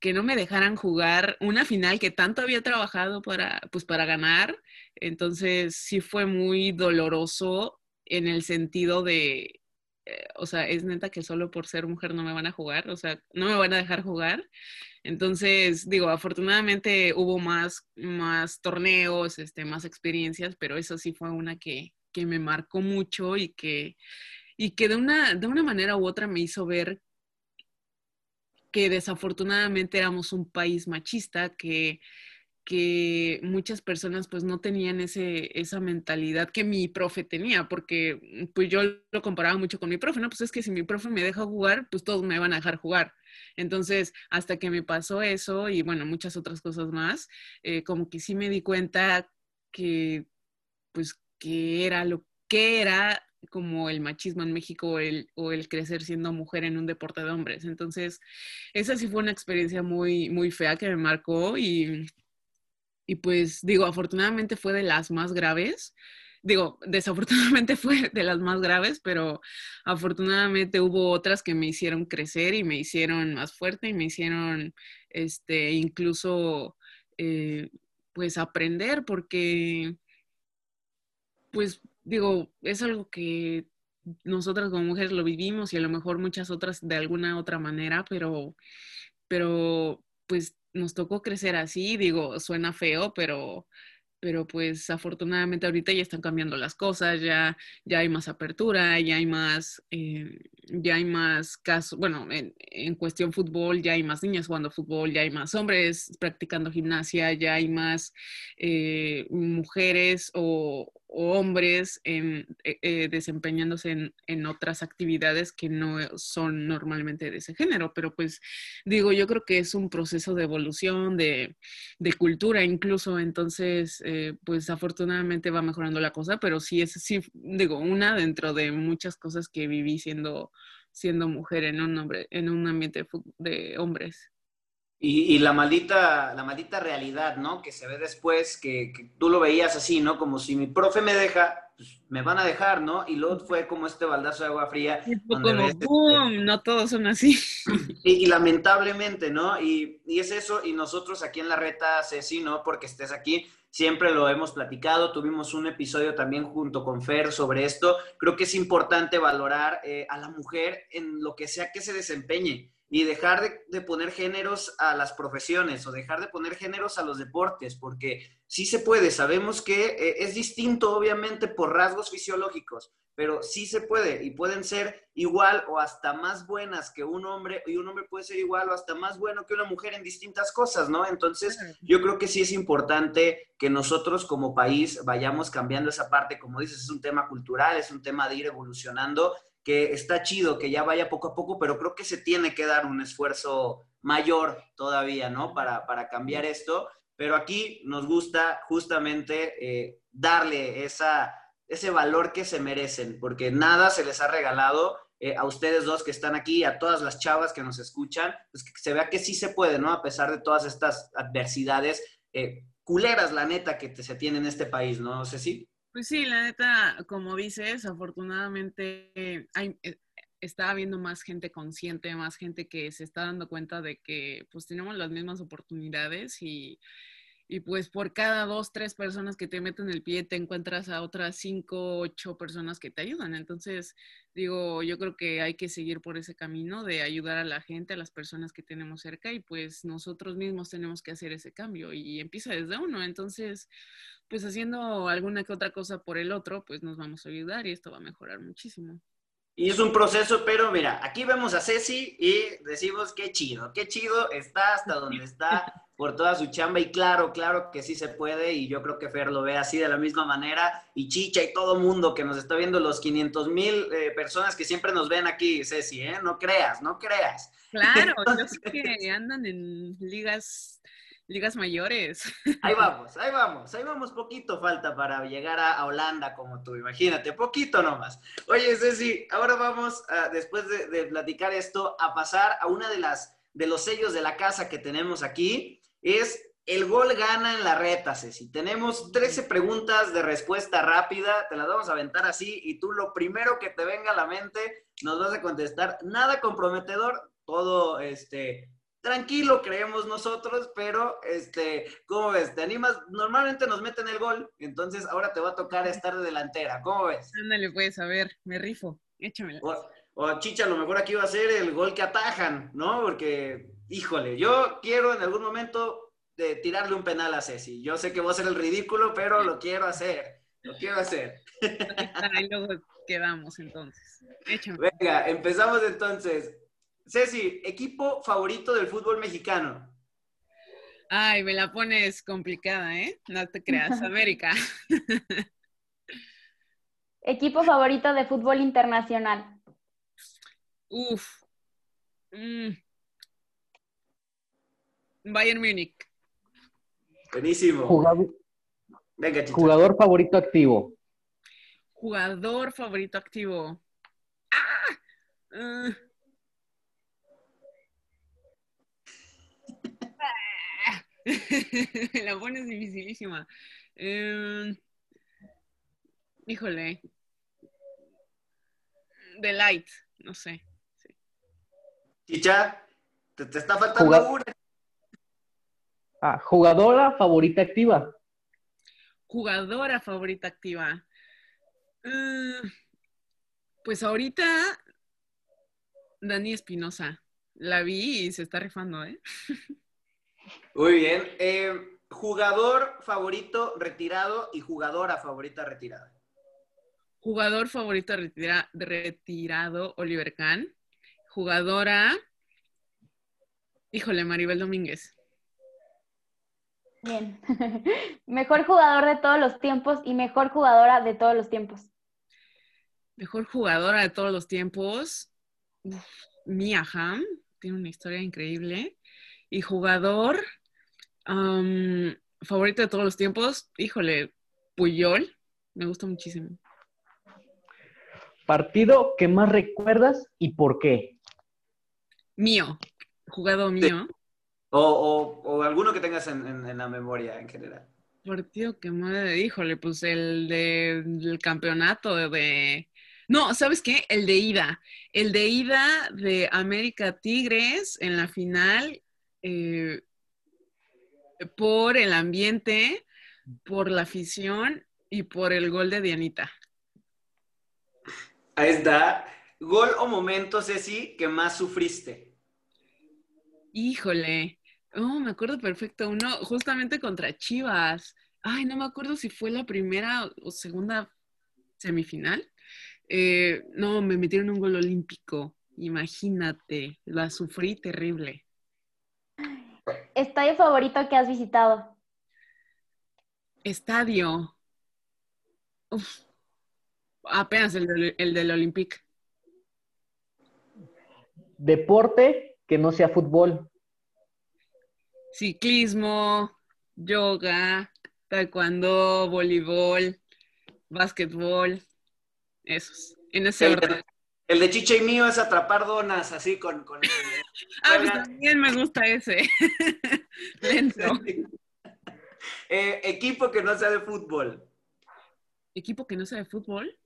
que no me dejaran jugar una final que tanto había trabajado para, pues para ganar. Entonces sí fue muy doloroso en el sentido de, eh, o sea, es neta que solo por ser mujer no me van a jugar, o sea, no me van a dejar jugar. Entonces, digo, afortunadamente hubo más, más torneos, este, más experiencias, pero eso sí fue una que, que me marcó mucho y que, y que de, una, de una manera u otra me hizo ver que desafortunadamente éramos un país machista, que, que muchas personas pues no tenían ese, esa mentalidad que mi profe tenía, porque pues yo lo comparaba mucho con mi profe, ¿no? Pues es que si mi profe me deja jugar, pues todos me van a dejar jugar. Entonces, hasta que me pasó eso y bueno, muchas otras cosas más, eh, como que sí me di cuenta que pues que era lo que era como el machismo en México o el, o el, crecer siendo mujer en un deporte de hombres. Entonces, esa sí fue una experiencia muy, muy fea que me marcó y, y pues digo, afortunadamente fue de las más graves. Digo, [LAUGHS] desafortunadamente fue de las más graves, pero afortunadamente hubo otras que me hicieron crecer y me hicieron más fuerte y me hicieron, este, incluso, eh, pues aprender porque pues digo, es algo que nosotras como mujeres lo vivimos y a lo mejor muchas otras de alguna otra manera, pero, pero pues nos tocó crecer así, digo, suena feo, pero pero pues afortunadamente ahorita ya están cambiando las cosas, ya, ya hay más apertura, ya hay más, eh, ya hay más casos, bueno, en, en, cuestión fútbol ya hay más niñas jugando fútbol, ya hay más hombres practicando gimnasia, ya hay más eh, mujeres o, hombres en, eh, eh, desempeñándose en, en, otras actividades que no son normalmente de ese género. Pero pues digo, yo creo que es un proceso de evolución, de, de cultura incluso, entonces eh, pues afortunadamente va mejorando la cosa, pero sí es, sí, digo, una dentro de muchas cosas que viví siendo, siendo mujer en un, hombre, en un ambiente de hombres. Y, la maldita, la maldita realidad, ¿no? Que se ve después, que, tú lo veías así, ¿no? Como si mi profe me deja, pues me van a dejar, ¿no? Y luego fue como este baldazo de agua fría. como, este ¡boom! no todos son así. [CLEARS THROAT] Y, lamentablemente, ¿no? Y, y, es eso, y nosotros aquí en la reta, Ceci, ¿no? Porque estés aquí, siempre lo hemos platicado, tuvimos un episodio también junto con Fer sobre esto. Creo que es importante valorar eh, a la mujer en lo que sea que se desempeñe y dejar de, poner géneros a las profesiones o dejar de poner géneros a los deportes, porque sí se puede, sabemos que eh, es distinto obviamente por rasgos fisiológicos, pero sí se puede y pueden ser igual o hasta más buenas que un hombre y un hombre puede ser igual o hasta más bueno que una mujer en distintas cosas, ¿no? Entonces yo creo que sí es importante que nosotros como país vayamos cambiando esa parte, como dices, es un tema cultural, es un tema de ir evolucionando que está chido que ya vaya poco a poco, pero creo que se tiene que dar un esfuerzo mayor todavía, ¿no? Para, cambiar esto. Pero aquí nos gusta justamente eh, darle esa, ese valor que se merecen, porque nada se les ha regalado eh, a ustedes dos que están aquí, a todas las chavas que nos escuchan, pues que se vea que sí se puede, ¿no? A pesar de todas estas adversidades eh, culeras, la neta, que se tiene en este país, ¿no? No sé si. Pues sí, la neta, como dices, afortunadamente hay, eh, está habiendo más gente consciente, más gente que se está dando cuenta de que pues tenemos las mismas oportunidades y, y pues por cada dos, tres personas que te meten el pie, te encuentras a otras cinco, ocho personas que te ayudan. Entonces, digo, yo creo que hay que seguir por ese camino de ayudar a la gente, a las personas que tenemos cerca y pues nosotros mismos tenemos que hacer ese cambio y empieza desde uno. Entonces, pues haciendo alguna que otra cosa por el otro, pues nos vamos a ayudar y esto va a mejorar muchísimo. Y es un proceso, pero mira, aquí vemos a Ceci y decimos qué chido, qué chido está hasta donde está por toda su chamba y claro, claro que sí se puede y yo creo que Fer lo ve así de la misma manera y Chicha y todo mundo que nos está viendo, los 500 mil eh, personas que siempre nos ven aquí, Ceci, ¿eh? No creas, no creas. Claro, yo [LAUGHS] sé que andan en ligas ligas mayores. [LAUGHS] Ahí vamos, ahí vamos, ahí vamos, poquito falta para llegar a, Holanda como tú, imagínate, poquito nomás. Oye, Ceci, ahora vamos, después de, platicar esto, a pasar a una de las de los sellos de la casa que tenemos aquí, es el gol gana en la reta, Ceci. Tenemos 13 preguntas de respuesta rápida, te las vamos a aventar así y tú lo primero que te venga a la mente nos vas a contestar. Nada comprometedor, todo este tranquilo, creemos nosotros, pero, este, ¿cómo ves? ¿Te animas? Normalmente nos meten el gol, entonces ahora te va a tocar estar de delantera, ¿cómo ves? Ándale, pues, a ver, me rifo, échamelo. O, o Chicha, a lo mejor aquí va a ser el gol que atajan, ¿no? Porque, híjole, yo quiero en algún momento de tirarle un penal a Ceci. Yo sé que voy a ser el ridículo, pero lo quiero hacer, lo quiero hacer. Ahí luego quedamos entonces. Échame. Venga, empezamos entonces. Ceci, equipo favorito del fútbol mexicano. Ay, me la pones complicada, ¿eh? No te creas, [LAUGHS] América. [LAUGHS] equipo favorito de fútbol internacional. Uf. Mm. Bayern Múnich. Buenísimo. Jugador, Venga, Jugador favorito activo. Jugador favorito activo. ¡Ah! Uh. [LAUGHS] la pones dificilísima. Em, híjole. The Light, no sé. Chicha, te, está faltando una. Ah, jugadora favorita activa. Jugadora favorita activa. Mm, pues ahorita, Dani Espinosa. La vi y se está rifando, ¿eh? [LAUGHS] Muy bien. Eh, jugador favorito retirado y jugadora favorita retirada. Jugador favorito retirado, Oliver Kahn. Jugadora, híjole, Maribel Domínguez. Bien. [LAUGHS] mejor jugador de todos los tiempos y mejor jugadora de todos los tiempos. Mejor jugadora de todos los tiempos, Mia Hamm, tiene una historia increíble. Y jugador favorito de todos los tiempos, híjole, Puyol, me gusta muchísimo. Partido que más recuerdas y por qué. Mío, jugado mío. O, alguno que tengas en, la memoria en general. Partido que madre, híjole, pues el del campeonato de, No, ¿sabes qué? El de ida. El de ida de América Tigres en la final eh, por el ambiente, por la afición y por el gol de Dianita. Ahí está. ¿Gol o momento, Ceci, que más sufriste? Híjole. Oh, me acuerdo perfecto. Uno justamente contra Chivas. Ay, no me acuerdo si fue la primera o segunda semifinal. Eh, no, me metieron un gol olímpico. Imagínate, la sufrí terrible. ¿Estadio favorito que has visitado? Estadio. Uf, apenas el, del, el del Olympic. Deporte que no sea fútbol. Ciclismo, yoga, taekwondo, voleibol, básquetbol, esos, en ese orden. El de Chicha y mío es atrapar donas, así con... con ah, pues también me gusta ese. [LAUGHS] Lento. [LAUGHS] Eh, equipo que no sea de fútbol. ¿Equipo que no sea de fútbol?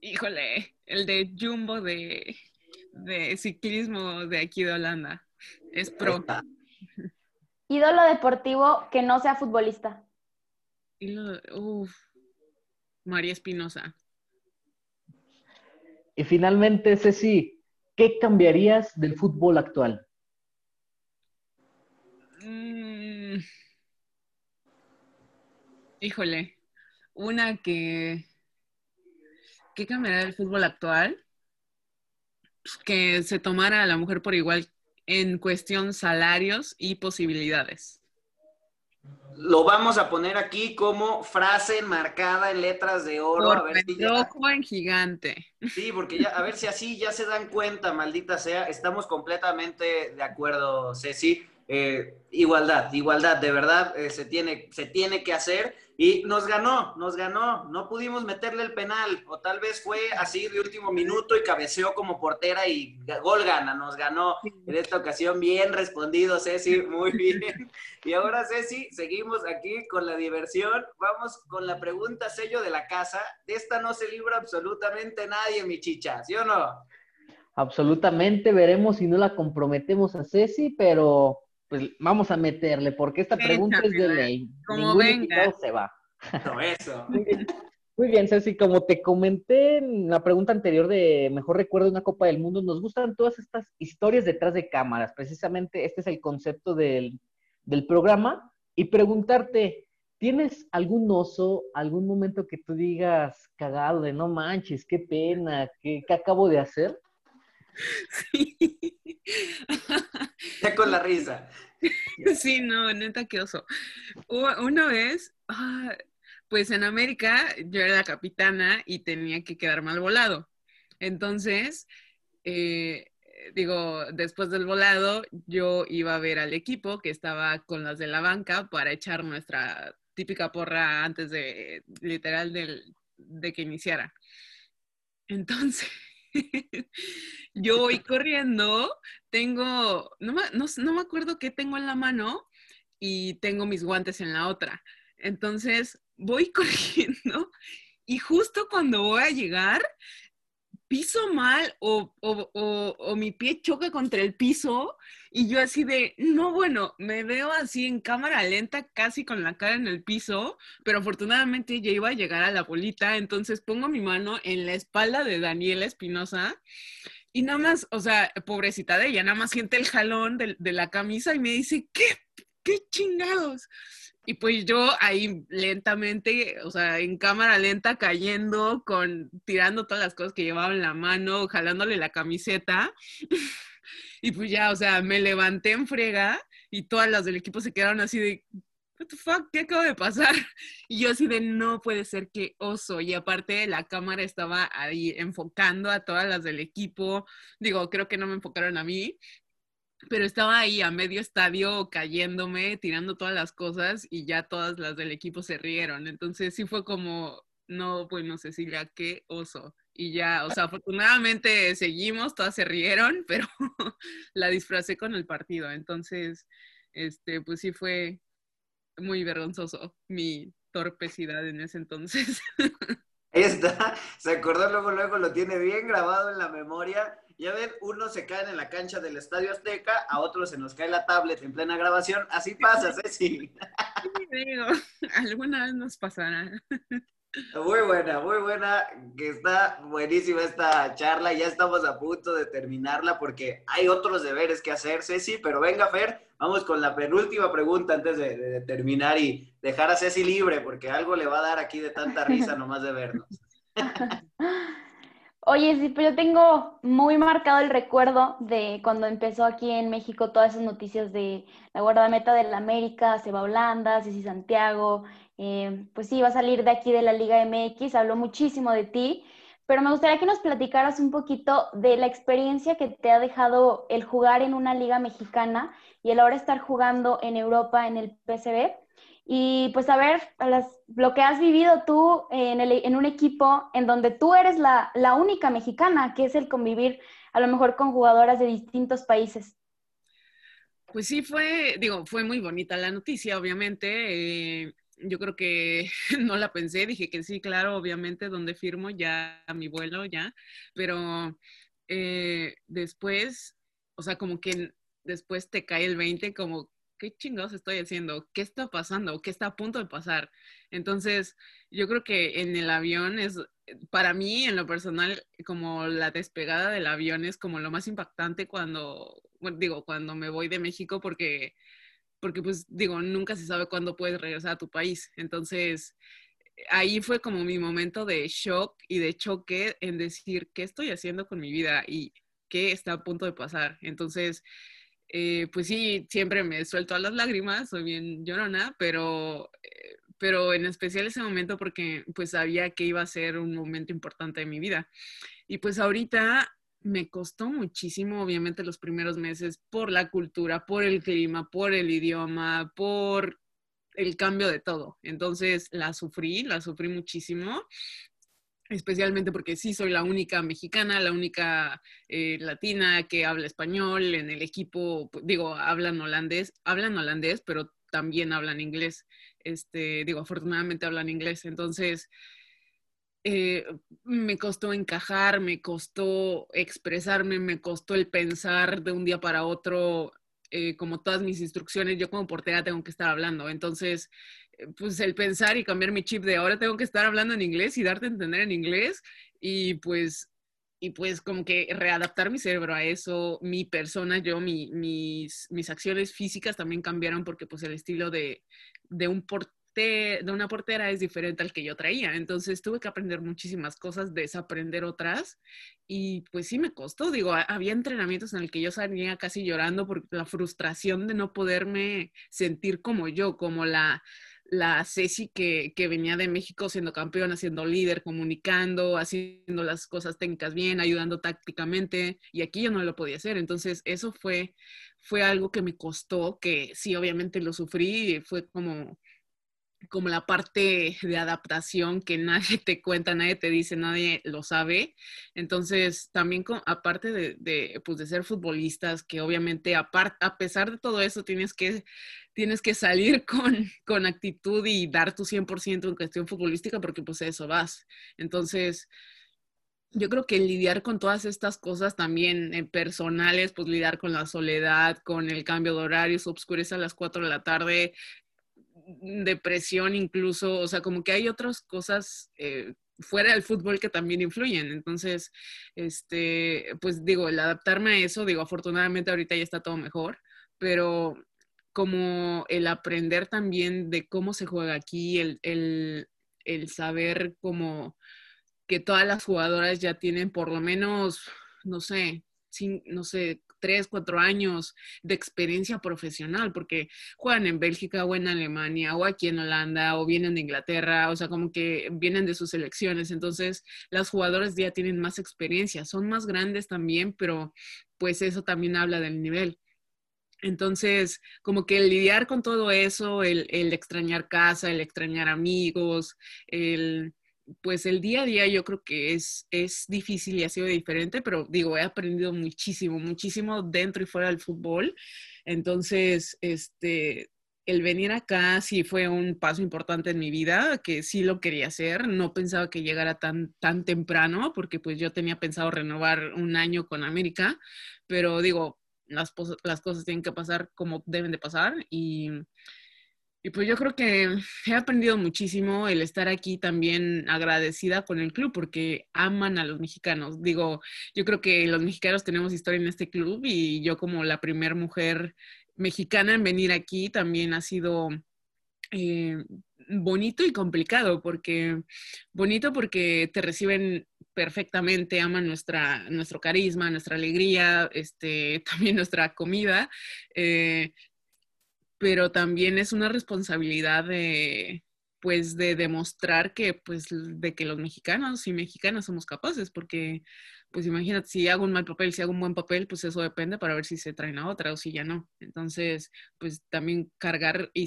híjole, el de Jumbo de, de, ciclismo de aquí de Holanda. Es pro. Ídolo deportivo que no sea futbolista. uf, María Espinosa. Y finalmente, Ceci, ¿qué cambiarías del fútbol actual? Mm. híjole, una que... ¿Qué cambiaría del fútbol actual? Pues que se tomara a la mujer por igual en cuestión salarios y posibilidades lo vamos a poner aquí como frase marcada en letras de oro. a ver si en gigante. Sí, porque ya, a ver si así ya se dan cuenta, maldita sea. Estamos completamente de acuerdo, Ceci. Eh, igualdad, igualdad, de verdad eh, se, tiene, se tiene que hacer. Y nos ganó, nos ganó, no pudimos meterle el penal o tal vez fue así de último minuto y cabeceó como portera y gol gana, nos ganó. En esta ocasión, bien respondido Ceci, muy bien. [LAUGHS] Y ahora Ceci, seguimos aquí con la diversión, vamos con la pregunta sello de la casa, de esta no se libra absolutamente nadie, mi chicha, ¿sí o no? Absolutamente, veremos si no la comprometemos a Ceci, pero pues vamos a meterle, porque esta pregunta es de ley. Como venga. se va. eso. [LAUGHS] Muy bien, Ceci, como te comenté en la pregunta anterior de Mejor Recuerdo de una Copa del Mundo, nos gustan todas estas historias detrás de cámaras. Precisamente este es el concepto del, programa. Y preguntarte, ¿tienes algún oso, algún momento que tú digas cagado de no manches, qué pena, qué, qué acabo de hacer? [LAUGHS] Sí. Ya con la risa. Sí, no, neta, qué oso. Una vez, ah, pues en América yo era la capitana y tenía que quedar mal volado. Entonces, eh, digo, después del volado, yo iba a ver al equipo que estaba con las de la banca para echar nuestra típica porra antes de, literal, de que iniciara. Entonces, [LAUGHS] yo voy corriendo, tengo, no me, no, me acuerdo qué tengo en la mano y tengo mis guantes en la otra. Entonces voy [LAUGHS] corriendo y justo cuando voy a llegar, piso mal o, o, mi pie choca contra el piso y yo así de, no, bueno, me veo así en cámara lenta, casi con la cara en el piso, pero afortunadamente ya iba a llegar a la bolita, entonces pongo mi mano en la espalda de Daniela Espinosa y nada más, o sea, pobrecita de ella, nada más siente el jalón de, de la camisa y me dice, ¿qué? ¿Qué chingados? Y pues yo ahí lentamente, o sea, en cámara lenta, cayendo, con, tirando todas las cosas que llevaba en la mano, jalándole la camiseta. Y pues ya, o sea, me levanté en frega y todas las del equipo se quedaron así de, what the fuck, ¿qué acaba de pasar? [LAUGHS] Y yo así de, no puede ser que oso. Y aparte la cámara estaba ahí enfocando a todas las del equipo. Digo, creo que no me enfocaron a mí, pero estaba ahí a medio estadio cayéndome, tirando todas las cosas y ya todas las del equipo se rieron. Entonces sí fue como, no, bueno, Cecilia, qué oso. Y ya, o sea, afortunadamente seguimos, todas se rieron, [LAUGHS] pero la disfracé con el partido. Entonces, este, pues sí fue muy vergonzoso mi torpecidad en ese entonces. [LAUGHS] Ahí está, se acordó luego, luego lo tiene bien grabado en la memoria. Ya ven, uno se cae en la cancha del Estadio Azteca, a otro se nos cae la tablet en plena grabación. Así pasa, Ceci. Sí, digo, [LAUGHS] alguna vez nos pasará. Muy buena, muy buena, que está buenísima esta charla. Ya estamos a punto de terminarla porque hay otros deberes que hacer, Ceci, pero venga, Fer, vamos con la penúltima pregunta antes de, terminar y dejar a Ceci libre porque algo le va a dar aquí de tanta risa nomás de vernos. [LAUGHS] Oye, sí, pero yo tengo muy marcado el recuerdo de cuando empezó aquí en México todas esas noticias de la guardameta del América, Seba Holanda, Ceci Santiago, eh, pues sí, va a salir de aquí de la Liga MX, habló muchísimo de ti, pero me gustaría que nos platicaras un poquito de la experiencia que te ha dejado el jugar en una liga mexicana y el ahora estar jugando en Europa en el PSV. Y pues a ver, lo que has vivido tú en, un equipo en donde tú eres la, la, única mexicana, que es el convivir a lo mejor con jugadoras de distintos países. Pues sí, fue, digo, fue muy bonita la noticia, obviamente. Eh, yo creo que [LAUGHS] no la pensé, dije que sí, claro, obviamente, donde firmo ya mi vuelo, ya, pero eh, después, o sea, como que después te cae el 20, como, ¿qué chingados estoy haciendo? ¿Qué está pasando? ¿Qué está a punto de pasar? Entonces, yo creo que en el avión es, para mí, en lo personal, como la despegada del avión es como lo más impactante cuando, digo, cuando me voy de México, porque porque pues digo, nunca se sabe cuándo puedes regresar a tu país. Entonces, ahí fue como mi momento de shock y de choque en decir, ¿qué estoy haciendo con mi vida y qué está a punto de pasar? Entonces, eh, pues sí, siempre me suelto a las lágrimas, soy bien llorona, pero, eh, pero en especial ese momento porque pues sabía que iba a ser un momento importante de mi vida. Y pues ahorita me costó muchísimo, obviamente, los primeros meses por la cultura, por el clima, por el idioma, por el cambio de todo. Entonces la sufrí, la sufrí muchísimo, especialmente porque sí soy la única mexicana, la única eh, latina que habla español en el equipo, pues, digo, hablan holandés, hablan holandés, pero también hablan inglés. Este, digo, afortunadamente hablan inglés. Entonces, eh, me costó encajar, me costó expresarme, me costó el pensar de un día para otro, eh, como todas mis instrucciones, yo como portera tengo que estar hablando. Entonces, eh, pues el pensar y cambiar mi chip de ahora tengo que estar hablando en inglés y darte a entender en inglés y pues y pues como que readaptar mi cerebro a eso, mi persona, yo, mis, mis acciones físicas también cambiaron porque pues el estilo de, de un portero de una portera es diferente al que yo traía. Entonces tuve que aprender muchísimas cosas, desaprender otras y pues sí me costó. Digo, había entrenamientos en el que yo salía casi llorando por la frustración de no poderme sentir como yo, como la, la Ceci que, que, venía de México siendo campeona, siendo líder, comunicando, haciendo las cosas técnicas bien, ayudando tácticamente, y aquí yo no lo podía hacer. Entonces, eso fue, fue algo que me costó, que sí, obviamente lo sufrí, fue como como la parte de adaptación que nadie [LAUGHS] te cuenta, nadie te dice, nadie lo sabe. Entonces, también aparte de, de, pues de ser futbolistas, que obviamente a pesar de todo eso tienes que, tienes que salir [LAUGHS] con, con actitud y dar tu 100% en cuestión futbolística porque pues eso vas. Entonces, yo creo que lidiar con todas estas cosas también eh, personales, pues lidiar con la soledad, con el cambio de horario, se oscurece a las 4 de la tarde, depresión incluso, o sea, como que hay otras cosas eh, fuera del fútbol que también influyen. Entonces, este, pues digo, el adaptarme a eso, digo, afortunadamente ahorita ya está todo mejor, pero como el aprender también de cómo se juega aquí, el, el, el saber como que todas las jugadoras ya tienen por lo menos, no sé, sin, no sé, tres, cuatro años de experiencia profesional, porque juegan en Bélgica o en Alemania o aquí en Holanda o vienen de Inglaterra, o sea, como que vienen de sus selecciones. Entonces, las jugadoras ya tienen más experiencia, son más grandes también, pero pues eso también habla del nivel. Entonces, como que el lidiar con todo eso, el, el extrañar casa, el extrañar amigos, el pues el día a día yo creo que es, es difícil y ha sido diferente, pero digo, he aprendido muchísimo, muchísimo dentro y fuera del fútbol. Entonces, este, el venir acá sí fue un paso importante en mi vida, que sí lo quería hacer. No pensaba que llegara tan, tan temprano, porque pues yo tenía pensado renovar un año con América, pero digo, las, las cosas tienen que pasar como deben de pasar y, y pues yo creo que he aprendido muchísimo el estar aquí también agradecida con el club porque aman a los mexicanos. Digo, yo creo que los mexicanos tenemos historia en este club y yo como la primera mujer mexicana en venir aquí también ha sido eh, bonito y complicado, porque bonito porque te reciben perfectamente, aman nuestra, nuestro carisma, nuestra alegría, este, [LAUGHS] también nuestra comida, eh, pero también es una responsabilidad de, pues, de demostrar que, pues, de que los mexicanos y mexicanas somos capaces, porque pues imagínate, si hago un mal papel, si hago un buen papel, pues eso depende para ver si se traen a otra o si ya no. Entonces, pues también cargar y,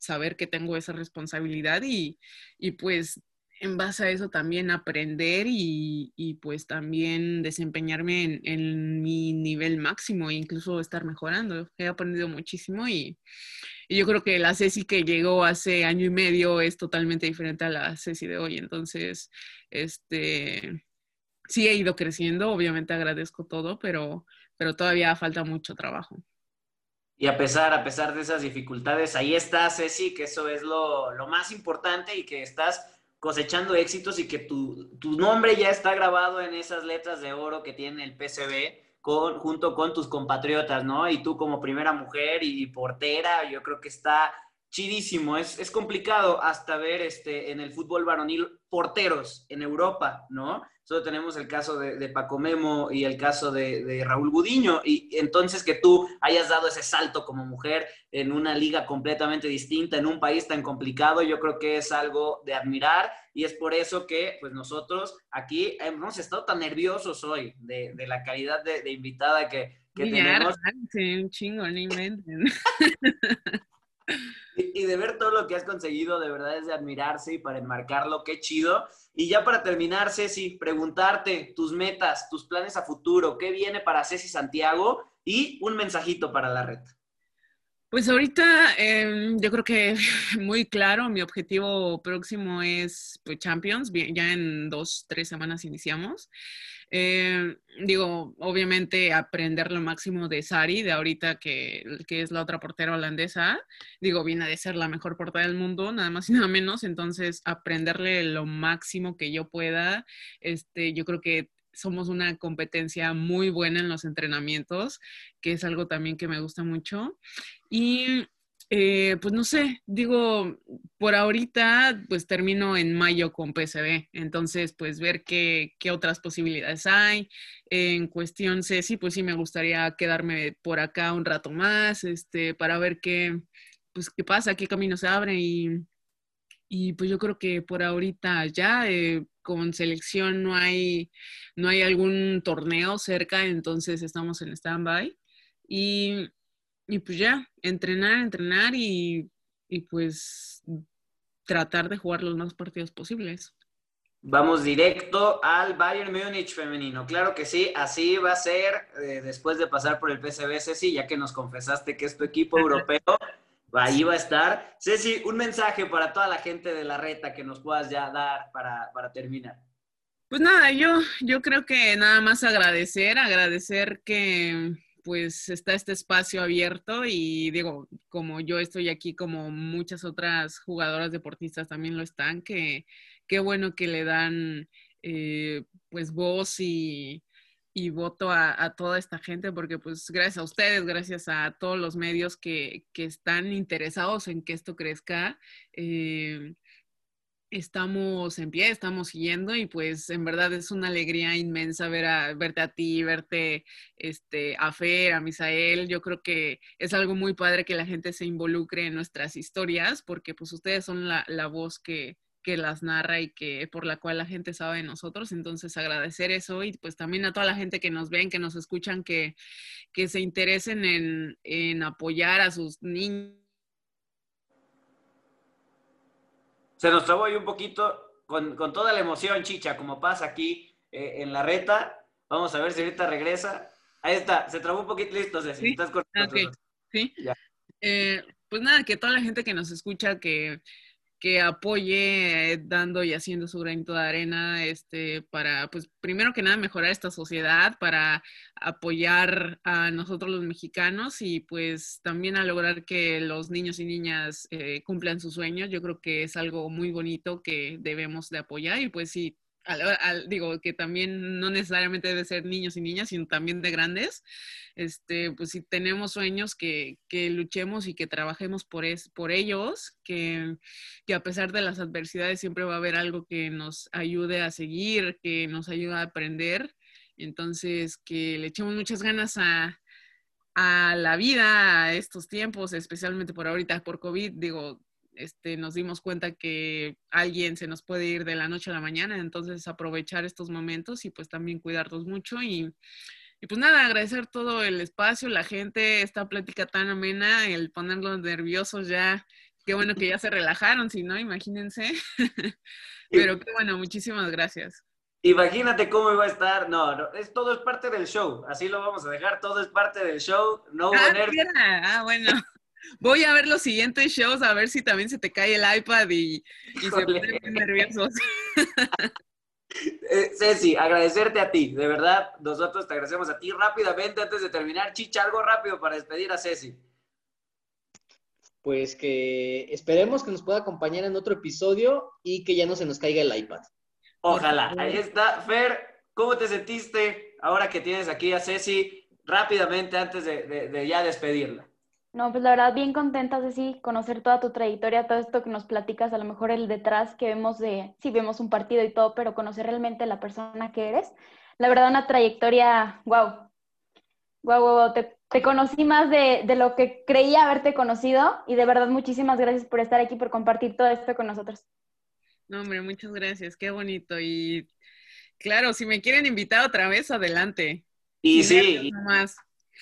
saber que tengo esa responsabilidad y, pues en base a eso también aprender y, pues también desempeñarme en, en, mi nivel máximo e incluso estar mejorando. He aprendido muchísimo y, y, yo creo que la Ceci que llegó hace año y medio es totalmente diferente a la Ceci de hoy. Entonces, este, sí he ido creciendo, obviamente agradezco todo, pero, pero todavía falta mucho trabajo. Y a pesar, a pesar de esas dificultades, ahí estás, Ceci, que eso es lo, más importante y que estás cosechando éxitos y que tu, tu, nombre ya está grabado en esas letras de oro que tiene el PCB con, junto con tus compatriotas, ¿no? Y tú como primera mujer y portera, yo creo que está chidísimo. Es, es complicado hasta ver este, en el fútbol varonil porteros en Europa, ¿no? Solo tenemos el caso de, Paco Memo y el caso de, Raúl Gudiño. Y entonces que tú hayas dado ese salto como mujer en una liga completamente distinta, en un país tan complicado, yo creo que es algo de admirar. Y es por eso que pues nosotros aquí hemos estado tan nerviosos hoy de, la calidad de, invitada que, que tenemos. un chingo, ni [LAUGHS] Y, de ver todo lo que has conseguido, de verdad es de admirarse y para enmarcarlo, qué chido. Y ya para terminar, Ceci, preguntarte tus metas, tus planes a futuro, qué viene para Ceci Santiago y un mensajito para la red. Pues ahorita em, yo creo que [LAUGHS] muy claro, mi objetivo próximo es pues, Champions, ya en dos, tres semanas iniciamos. Eh, digo, obviamente aprender lo máximo de Sari, de ahorita que, que, es la otra portera holandesa. Digo, viene de ser la mejor portera del mundo, nada más y nada menos. Entonces, aprenderle lo máximo que yo pueda. Este, yo creo que somos una competencia muy buena en los entrenamientos, que es algo también que me gusta mucho. Y eh, pues no sé, digo, por ahorita pues termino en mayo con PCB, entonces pues ver qué, qué otras posibilidades hay. En cuestión Ceci, pues sí me gustaría quedarme por acá un rato más, este, para ver qué, pues qué pasa, qué camino se abre y, y pues yo creo que por ahorita ya eh, con selección no hay, no hay algún torneo cerca, entonces estamos en stand-by. Y y pues ya, entrenar, entrenar y, pues tratar de jugar los más partidos posibles. Vamos directo al Bayern Múnich femenino. Claro que sí, así va a ser eh, después de pasar por el PSV, Ceci, ya que nos confesaste que es tu equipo europeo, ahí va a estar. Ceci, un mensaje para toda la gente de la reta que nos puedas ya dar para, para terminar. Pues nada, yo, yo creo que nada más agradecer, agradecer que, pues está este espacio abierto y digo, como yo estoy aquí, como muchas otras jugadoras deportistas también lo están, que qué bueno que le dan eh, pues voz y, voto a, toda esta gente, porque pues gracias a ustedes, gracias a todos los medios que, que están interesados en que esto crezca, eh, estamos en pie, estamos siguiendo y pues en verdad es una alegría inmensa ver a, verte a ti, verte este, a Fer, a Misael. Yo creo que es algo muy padre que la gente se involucre en nuestras historias porque pues ustedes son la, voz que, las narra y que por la cual la gente sabe de nosotros. Entonces agradecer eso y pues también a toda la gente que nos ven, que nos escuchan, que, que se interesen en, en apoyar a sus niños Se nos trabó ahí un poquito. con, toda la emoción, chicha, como pasa aquí eh, en la reta. Vamos a ver si ahorita regresa. Ahí está, se trabó un poquito, listo, Ceci. ¿Sí? Estás Sí. Eh, pues nada, que toda la gente que nos escucha, que que apoye eh, dando y haciendo su granito de arena este, para, pues, primero que nada, mejorar esta sociedad, para apoyar a nosotros los mexicanos y pues también a lograr que los niños y niñas eh, cumplan sus sueños. Yo creo que es algo muy bonito que debemos de apoyar y pues sí, digo que también no necesariamente debe ser niños y niñas, sino también de grandes, este, pues si tenemos sueños que, que luchemos y que trabajemos por, es, por ellos, que, que, a pesar de las adversidades siempre va a haber algo que nos ayude a seguir, que nos ayude a aprender, entonces que le echemos muchas ganas a, a la vida, a estos tiempos, especialmente por ahorita, por COVID, digo, este, nos dimos cuenta que alguien se nos puede ir de la noche a la mañana, entonces aprovechar estos momentos y pues también cuidarnos mucho y, y pues nada, agradecer todo el espacio, la gente, esta plática tan amena, el ponerlos nerviosos ya, qué bueno que ya se relajaron, si no, imagínense. [LAUGHS] Pero qué bueno, muchísimas gracias. Imagínate cómo iba a estar. No, no, es, todo es parte del show. Así lo vamos a dejar. Todo es parte del show. No ah, ah, bueno. Voy a ver los siguientes shows a ver si también se te cae el iPad y, se ponen nerviosos. [LAUGHS] Eh, Ceci, agradecerte a ti, de verdad, nosotros te agradecemos a ti rápidamente antes de terminar. Chicha, algo rápido para despedir a Ceci. Pues que esperemos que nos pueda acompañar en otro episodio y que ya no se nos caiga el iPad. Ojalá, ahí está. Fer, ¿cómo te sentiste ahora que tienes aquí a Ceci rápidamente antes de ya despedirla? No, pues la verdad, bien contenta de sí, conocer toda tu trayectoria, todo esto que nos platicas, a lo mejor el detrás que vemos de, sí vemos un partido y todo, pero conocer realmente la persona que eres. La verdad, una trayectoria, wow, wow, wow, te, te conocí más de, de, lo que creía haberte conocido y de verdad muchísimas gracias por estar aquí, por compartir todo esto con nosotros. No, hombre, muchas gracias, qué bonito. Y claro, si me quieren invitar otra vez, adelante. Y sí. Más.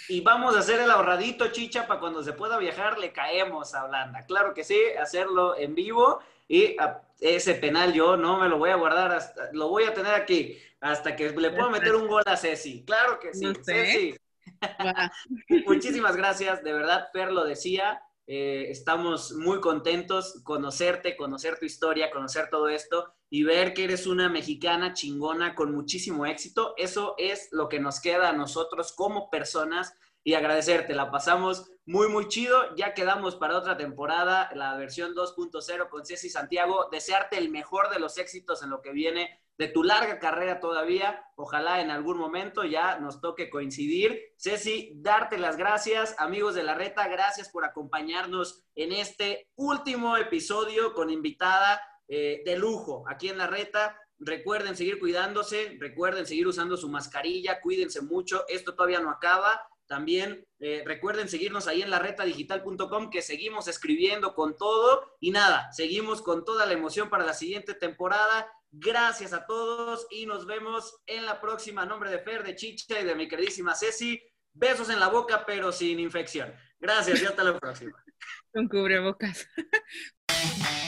Y vamos a hacer el ahorradito, chicha, para cuando se pueda viajar, le caemos a Holanda. Claro que sí, hacerlo en vivo. Y ese penal yo no me lo voy a guardar, hasta, lo voy a tener aquí hasta que le pueda meter un gol a Ceci. Claro que sí, Ceci. [LAUGHS] Muchísimas gracias, de verdad, Per lo decía. Eh, estamos muy contentos conocerte, conocer tu historia, conocer todo esto y ver que eres una mexicana chingona con muchísimo éxito. Eso es lo que nos queda a nosotros como personas y agradecerte. La pasamos muy, muy chido. Ya quedamos para otra temporada, la versión 2.0 con Ceci Santiago. Desearte el mejor de los éxitos en lo que viene de tu larga carrera todavía. Ojalá en algún momento ya nos toque coincidir. Ceci, darte las gracias. Amigos de la reta, gracias por acompañarnos en este último episodio con invitada eh, de lujo aquí en la reta. Recuerden seguir cuidándose, recuerden seguir usando su mascarilla, cuídense mucho, esto todavía no acaba. También eh, recuerden seguirnos ahí en la retadigital.com que seguimos escribiendo con todo y nada, seguimos con toda la emoción para la siguiente temporada. Gracias a todos y nos vemos en la próxima. nombre de Fer, de Chicha y de mi queridísima Ceci. Besos en la boca, pero sin infección. Gracias y hasta la próxima. Con cubrebocas. [LAUGHS]